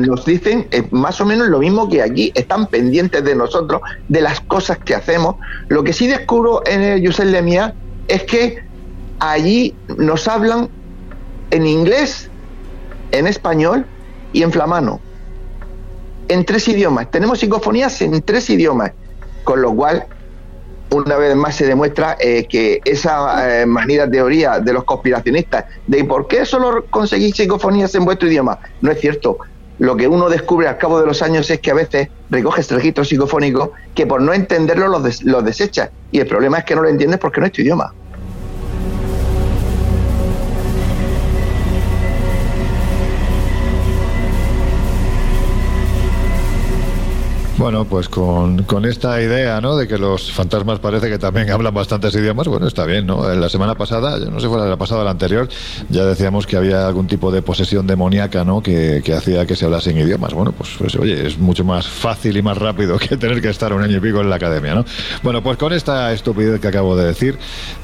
nos dicen eh, más o menos lo mismo que aquí, están pendientes de nosotros, de las cosas que hacemos. Lo que sí descubro en el Yusel Lemia es que allí nos hablan en inglés, en español y en flamano. En tres idiomas. Tenemos psicofonías en tres idiomas. Con lo cual, una vez más se demuestra eh, que esa eh, manida teoría de los conspiracionistas de por qué solo conseguís psicofonías en vuestro idioma, no es cierto. Lo que uno descubre al cabo de los años es que a veces recoges registros psicofónicos que por no entenderlo los, des- los desechas. Y el problema es que no lo entiendes porque no es tu idioma. Bueno, pues con, con esta idea, ¿no? De que los fantasmas parece que también hablan bastantes idiomas, bueno, está bien, ¿no? La semana pasada, yo no sé si fue la pasada o la anterior, ya decíamos que había algún tipo de posesión demoníaca, ¿no? Que, que hacía que se hablasen idiomas. Bueno, pues, pues, oye, es mucho más fácil y más rápido que tener que estar un año y pico en la academia, ¿no? Bueno, pues con esta estupidez que acabo de decir,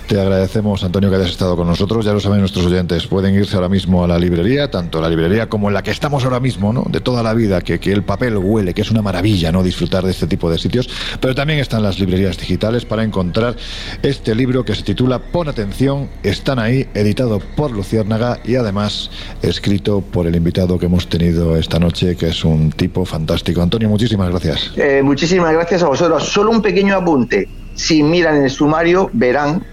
te agradecemos, Antonio, que hayas estado con nosotros. Ya lo saben nuestros oyentes, pueden irse ahora mismo a la librería, tanto la librería como en la que estamos ahora mismo, ¿no? De toda la vida, que, que el papel huele, que es una maravilla, ¿no? Disfrutar de este tipo de sitios. Pero también están las librerías digitales para encontrar este libro que se titula Pon atención, están ahí, editado por Luciérnaga y además escrito por el invitado que hemos tenido esta noche, que es un tipo fantástico. Antonio, muchísimas gracias. Eh, muchísimas gracias a vosotros. Solo un pequeño apunte. Si miran el sumario, verán,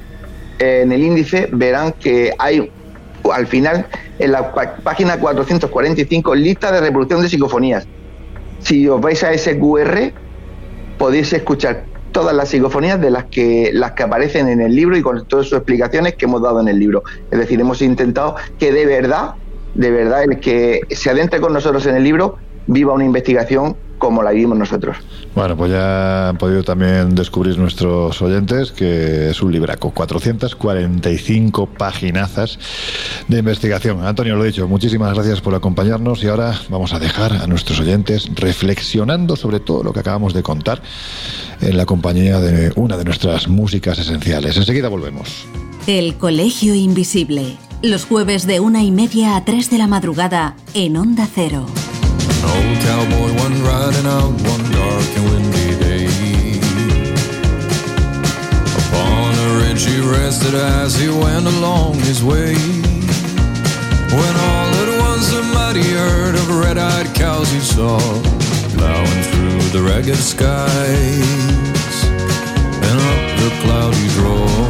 eh, en el índice, verán que hay al final, en la pá- página 445, lista de reproducción de psicofonías. Si os vais a ese QR, podéis escuchar todas las psicofonías de las que las que aparecen en el libro y con todas sus explicaciones que hemos dado en el libro. Es decir, hemos intentado que de verdad, de verdad, el que se adentre con nosotros en el libro viva una investigación como la vivimos nosotros. Bueno, pues ya han podido también descubrir nuestros oyentes que es un libraco, 445 paginazas de investigación. Antonio, lo dicho, muchísimas gracias por acompañarnos y ahora vamos a dejar a nuestros oyentes reflexionando sobre todo lo que acabamos de contar en la compañía de una de nuestras músicas esenciales. Enseguida volvemos. El Colegio Invisible. Los jueves de una y media a tres de la madrugada en Onda Cero. An old cowboy went riding out one dark and windy day. Upon a ridge he rested as he went along his way. When all at once a mighty herd of red-eyed cows he saw plowing through the ragged skies and up the cloudy draw.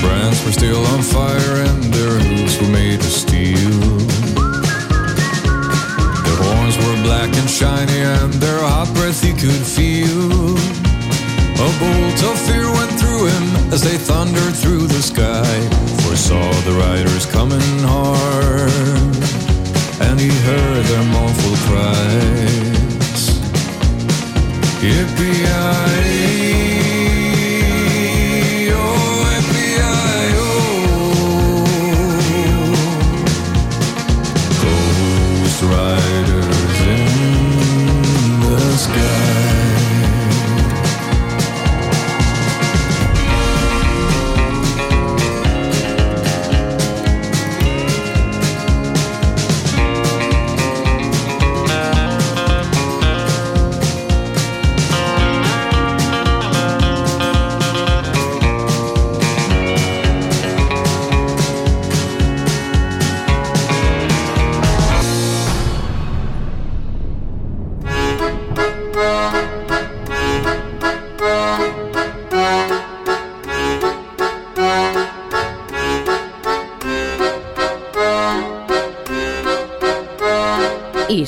Brands were still on fire and their hooves were made of steel. Their horns were black and shiny and their hot breath he could feel. A bolt of fear went through him as they thundered through the sky. For he saw the riders coming hard and he heard their mournful cries. Yippee-yi-oh,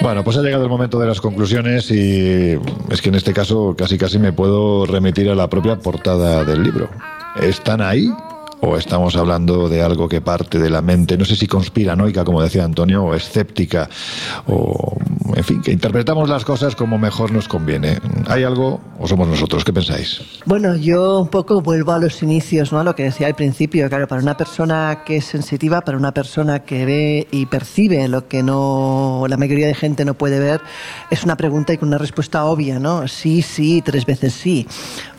Bueno, pues ha llegado el momento de las conclusiones y es que en este caso casi casi me puedo remitir a la propia portada del libro. ¿Están ahí? ¿O estamos hablando de algo que parte de la mente, no sé si conspiranoica, como decía Antonio, o escéptica, o en fin, que interpretamos las cosas como mejor nos conviene? ¿Hay algo o somos nosotros? ¿Qué pensáis? Bueno, yo un poco vuelvo a los inicios, ¿no? A lo que decía al principio. Claro, para una persona que es sensitiva, para una persona que ve y percibe lo que no la mayoría de gente no puede ver, es una pregunta y con una respuesta obvia, ¿no? Sí, sí, tres veces sí.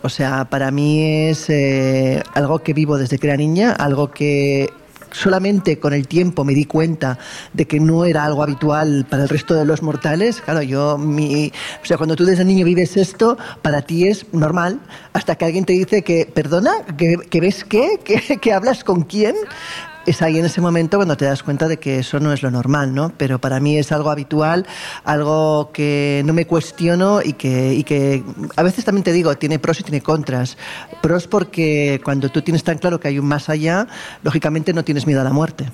O sea, para mí es eh, algo que vivo desde que era niña, algo que solamente con el tiempo me di cuenta de que no era algo habitual para el resto de los mortales. Claro, yo, mi, o sea, cuando tú desde niño vives esto, para ti es normal, hasta que alguien te dice que, perdona, que, ves qué, que, que hablas con quién. Es ahí en ese momento cuando te das cuenta de que eso no es lo normal, ¿no? Pero para mí es algo habitual, algo que no me cuestiono y que, y que a veces también te digo, tiene pros y tiene contras. Pros porque cuando tú tienes tan claro que hay un más allá, lógicamente no tienes miedo a la muerte.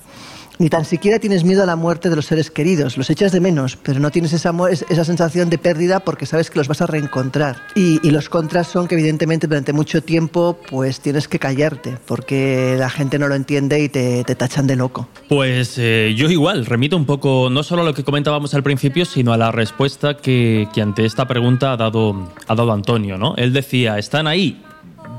Ni tan siquiera tienes miedo a la muerte de los seres queridos, los echas de menos, pero no tienes esa, esa sensación de pérdida porque sabes que los vas a reencontrar. Y, y los contras son que evidentemente durante mucho tiempo pues tienes que callarte porque la gente no lo entiende y te, te tachan de loco. Pues eh, yo igual, remito un poco no solo a lo que comentábamos al principio, sino a la respuesta que, que ante esta pregunta ha dado, ha dado Antonio, ¿no? Él decía, ¿están ahí?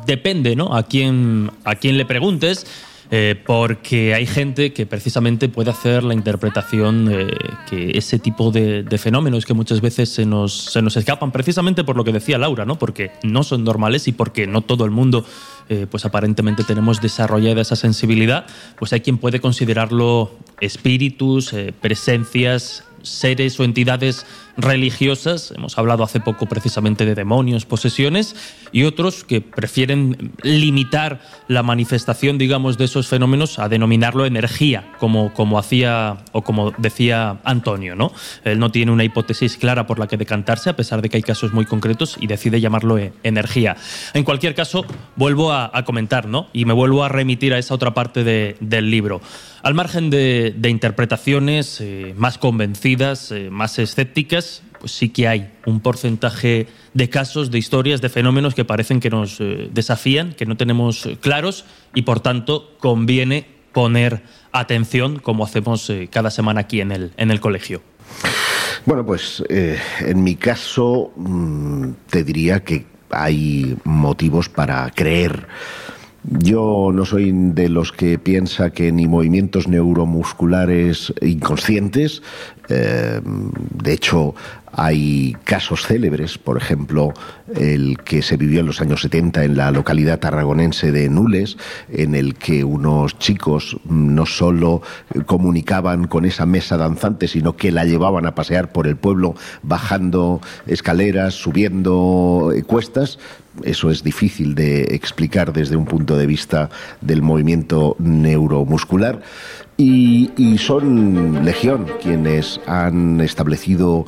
Depende, ¿no? A quién, a quién le preguntes, eh, porque hay gente que precisamente puede hacer la interpretación eh, que ese tipo de, fenómenos que muchas veces se nos, se nos escapan, precisamente por lo que decía Laura, ¿no? Porque no son normales y porque no todo el mundo eh, pues aparentemente tenemos desarrollada esa sensibilidad, pues hay quien puede considerarlo espíritus, eh, presencias, seres o entidades religiosas, hemos hablado hace poco precisamente de demonios, posesiones, y otros que prefieren limitar la manifestación, digamos, de esos fenómenos a denominarlo energía, como, como hacía o como decía Antonio, ¿no? Él no tiene una hipótesis clara por la que decantarse, a pesar de que hay casos muy concretos, y decide llamarlo eh, energía. En cualquier caso, vuelvo a, a comentar, ¿no? Y me vuelvo a remitir a esa otra parte de- del libro. Al margen de, de interpretaciones eh, más convencidas, eh, más escépticas, sí que hay un porcentaje de casos, de historias, de fenómenos que parecen que nos eh, desafían, que no tenemos eh, claros y por tanto conviene poner atención como hacemos eh, cada semana aquí en el, en el colegio. Bueno, pues en mi caso mm, te diría que hay motivos para creer. Yo no soy de los que piensa que ni movimientos neuromusculares inconscientes, de hecho hay casos célebres, por ejemplo, el que se vivió en los años 70 en la localidad tarragonense de Nules, en el que unos chicos no solo comunicaban con esa mesa danzante, sino que la llevaban a pasear por el pueblo, bajando escaleras, subiendo cuestas. Eso es difícil de explicar desde un punto de vista del movimiento neuromuscular. Y son legión quienes han establecido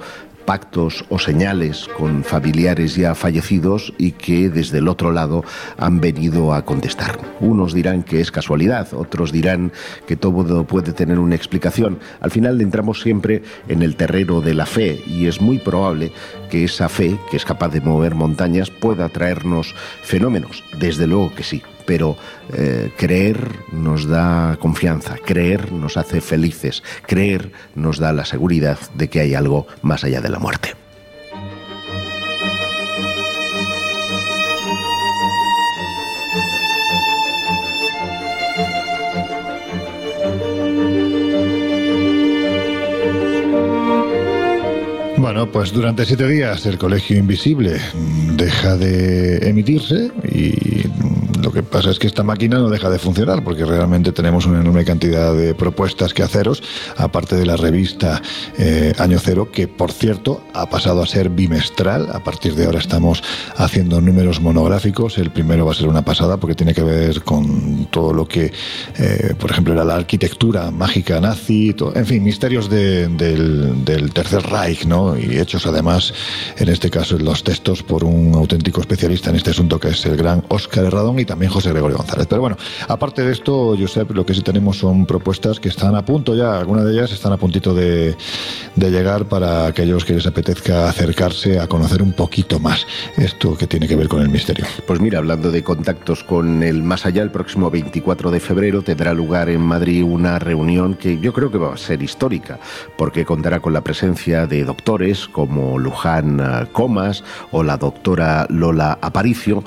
pactos o señales con familiares ya fallecidos y que desde el otro lado han venido a contestar. Unos dirán que es casualidad, otros dirán que todo puede tener una explicación. Al final entramos siempre en el terreno de la fe y es muy probable que esa fe, que es capaz de mover montañas, pueda traernos fenómenos. Desde luego que sí pero eh, creer nos da confianza, creer nos hace felices, creer nos da la seguridad de que hay algo más allá de la muerte. Bueno, pues durante siete días el Colegio Invisible deja de emitirse y Lo que pasa es que esta máquina no deja de funcionar porque realmente tenemos una enorme cantidad de propuestas que haceros, aparte de la revista eh, Año Cero, que por cierto ha pasado a ser bimestral. A partir de ahora estamos haciendo números monográficos. El primero va a ser una pasada porque tiene que ver con todo lo que, eh, por ejemplo, era la arquitectura mágica nazi, en fin, misterios de- del, del Tercer Reich, ¿no? Y hechos además, en este caso, en los textos por un auténtico especialista en este asunto que es el gran Óscar Herradón y también José Gregorio González. Pero bueno, aparte de esto, Josep, lo que sí tenemos son propuestas que están a punto ya, algunas de ellas están a puntito de, de llegar para aquellos que les apetezca acercarse a conocer un poquito más esto que tiene que ver con el misterio. Pues mira, hablando de contactos con el más allá, el próximo 24 de febrero tendrá lugar en Madrid una reunión que yo creo que va a ser histórica, porque contará con la presencia de doctores como Luján eh, Comas o la doctora Lola Aparicio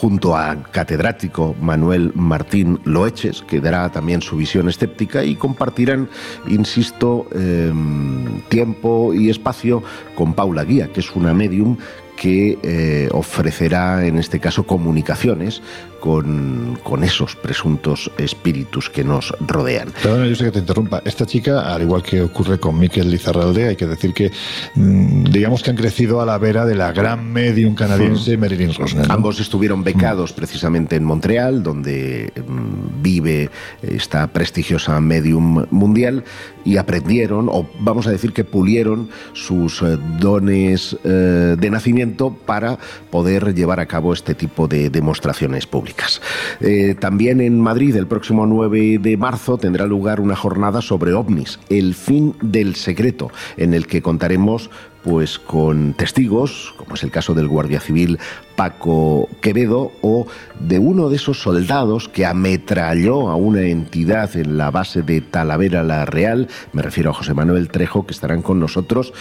junto a catedrático Manuel Martín Loeches, que dará también su visión escéptica y compartirán, insisto, em, tiempo y espacio con Paula Guía, que es una medium que eh, ofrecerá en este caso comunicaciones con, con esos presuntos espíritus que nos rodean. Perdona, yo sé que te interrumpa. Esta chica, al igual que ocurre con Miquel Lizarralde, hay que decir que, mm, digamos que han crecido a la vera de la gran medium canadiense Marilyn Rosner. ¿no? Ambos estuvieron becados precisamente en Montreal, donde mm, vive esta prestigiosa medium mundial, y aprendieron, o vamos a decir que pulieron sus eh, dones eh, de nacimiento para poder llevar a cabo este tipo de demostraciones públicas. Eh, también en Madrid, el próximo 9 de marzo, tendrá lugar una jornada sobre ovnis, el fin del secreto, en el que contaremos pues con testigos, como es el caso del guardia civil Paco Quevedo, o de uno de esos soldados que ametralló a una entidad en la base de Talavera la Real, me refiero a José Manuel Trejo, que estarán con nosotros,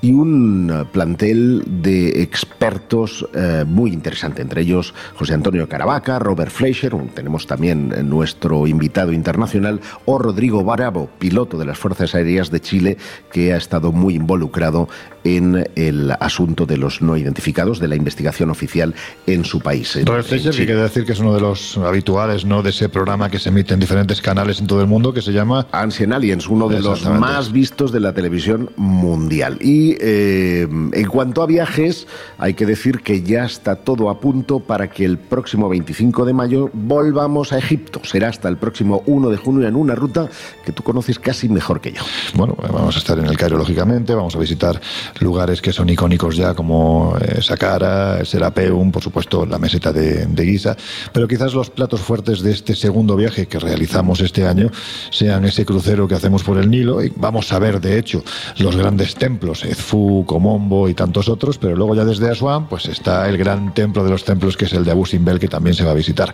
y un plantel de expertos eh, muy interesante, entre ellos José Antonio Caravaca, Robert Fleischer, tenemos también nuestro invitado internacional, o Rodrigo Barabo, piloto de las Fuerzas Aéreas de Chile, que ha estado muy involucrado en el asunto de los no identificados, de la investigación oficial en su país. en- Fleischer, que quiere decir que es uno de los habituales ¿no? de ese programa que se emite en diferentes canales en todo el mundo, que se llama Ancient Aliens, uno de los más vistos de la televisión mundial. Y eh, en cuanto a viajes, hay que decir que ya está todo a punto para que el próximo 25 de mayo volvamos a Egipto. Será hasta el próximo 1 de junio en una ruta que tú conoces casi mejor que yo. Bueno, vamos a estar en el Cairo, lógicamente, vamos a visitar lugares que son icónicos ya, como eh, Saqqara, Serapeum, por supuesto, la meseta de, de Giza, pero quizás los platos fuertes de este segundo viaje que realizamos este año sean ese crucero que hacemos por el Nilo, y vamos a ver, de hecho, los grandes templos, Edfu, Komombo y tantos otros, pero luego ya desde Asuán, pues está el gran templo de los templos, que es el de Abu Simbel, que también se va a visitar.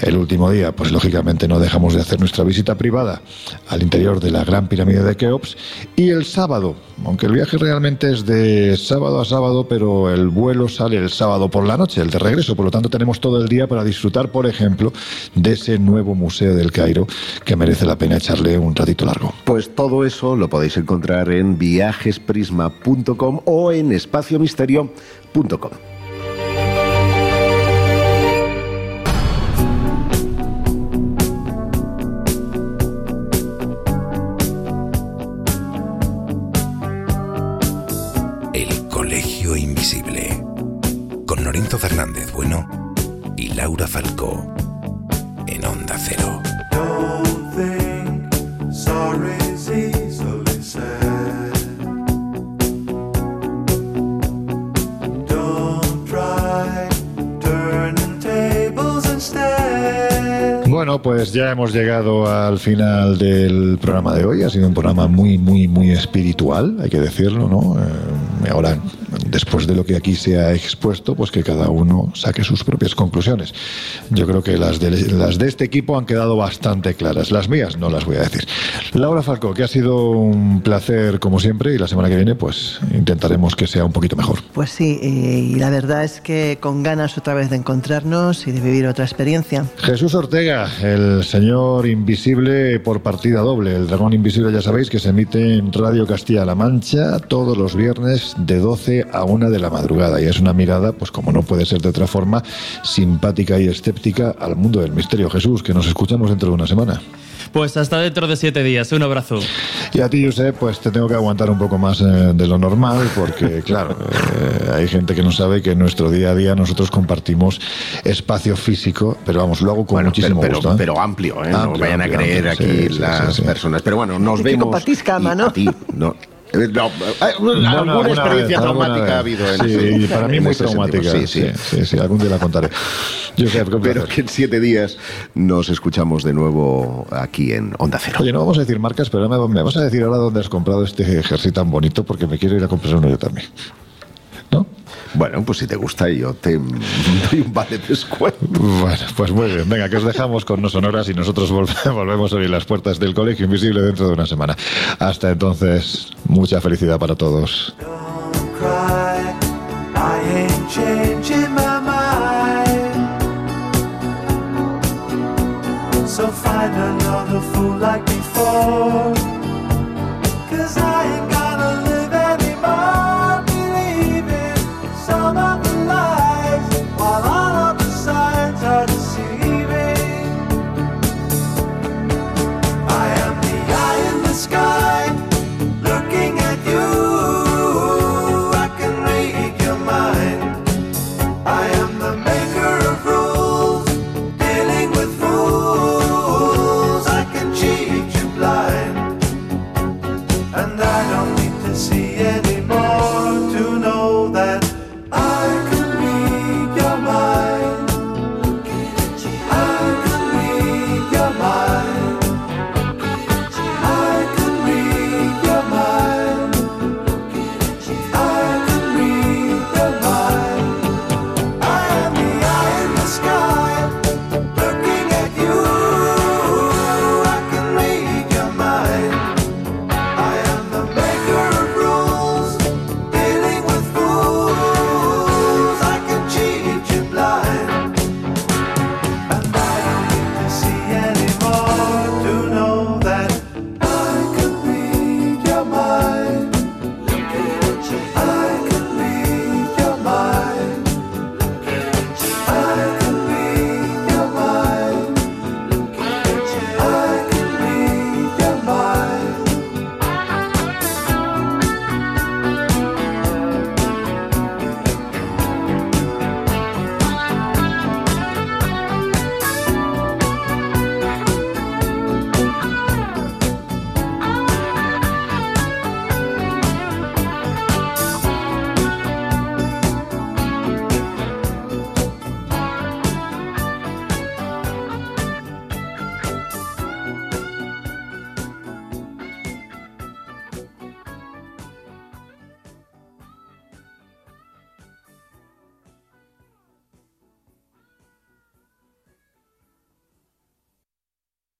El último día, pues lógicamente no dejamos de hacer nuestra visita privada al interior de la gran pirámide de Keops, y el sábado, aunque el viaje realmente es de sábado a sábado, pero el vuelo sale el sábado por la noche, el de regreso, por lo tanto tenemos todo el día para disfrutar, por ejemplo, de ese nuevo museo del Cairo que merece la pena echarle un ratito largo. Pues todo eso lo podéis encontrar en viajesprisma.com o en espaciomisterio.com. Fernández Bueno y Laura Falcó. En Onda Cero. Bueno, pues ya hemos llegado al final del programa de hoy. Ha sido un programa muy, muy, muy espiritual, hay que decirlo, ¿no? Eh, ahora, después de lo que aquí se ha expuesto, pues que cada uno saque sus propias conclusiones. Yo creo que las de, las de este equipo han quedado bastante claras. Las mías no las voy a decir. Laura Falco, que ha sido un placer como siempre y la semana que viene, pues intentaremos que sea un poquito mejor. Pues sí, eh, y la verdad es que con ganas otra vez de encontrarnos y de vivir otra experiencia. Jesús Ortega, el señor invisible por partida doble, el dragón invisible ya sabéis que se emite en Radio Castilla-La Mancha todos los viernes de 12 a a una de la madrugada y es una mirada, pues como no puede ser de otra forma, simpática y escéptica al mundo del misterio. Jesús, que nos escuchamos dentro de una semana. Pues hasta dentro de siete días. Un abrazo. Y a ti, Josep, pues te tengo que aguantar un poco más eh, de lo normal, porque, claro, eh, hay gente que no sabe que en nuestro día a día nosotros compartimos espacio físico, pero vamos, lo hago con Bueno, muchísimo pero, gusto. ¿eh? pero amplio, ¿eh? no Amplio, vayan a amplio, creer amplio, aquí sí, las sí, sí. personas. Pero bueno, nos Y que vemos. compartís cama, y ¿no? A ti, no. Eh, no, alguna alguna experiencia vez, traumática ha habido en Sí, para mí en muy traumática. Sí, sí. sí, algún día la contaré. Qué Pero que en siete días nos escuchamos de nuevo aquí en Onda Cero. Oye, no vamos a decir marcas, pero me, me vas a decir ahora dónde has comprado este jersey tan bonito, porque me quiero ir a comprar uno yo también. ¿No? Bueno, pues si te gusta, yo te doy un vale de descuento. Bueno, pues muy bien. Venga, que os dejamos con no sonoras y nosotros volve- volvemos a abrir las puertas del Colegio Invisible dentro de una semana. Hasta entonces, mucha felicidad para todos. So find another fool like before.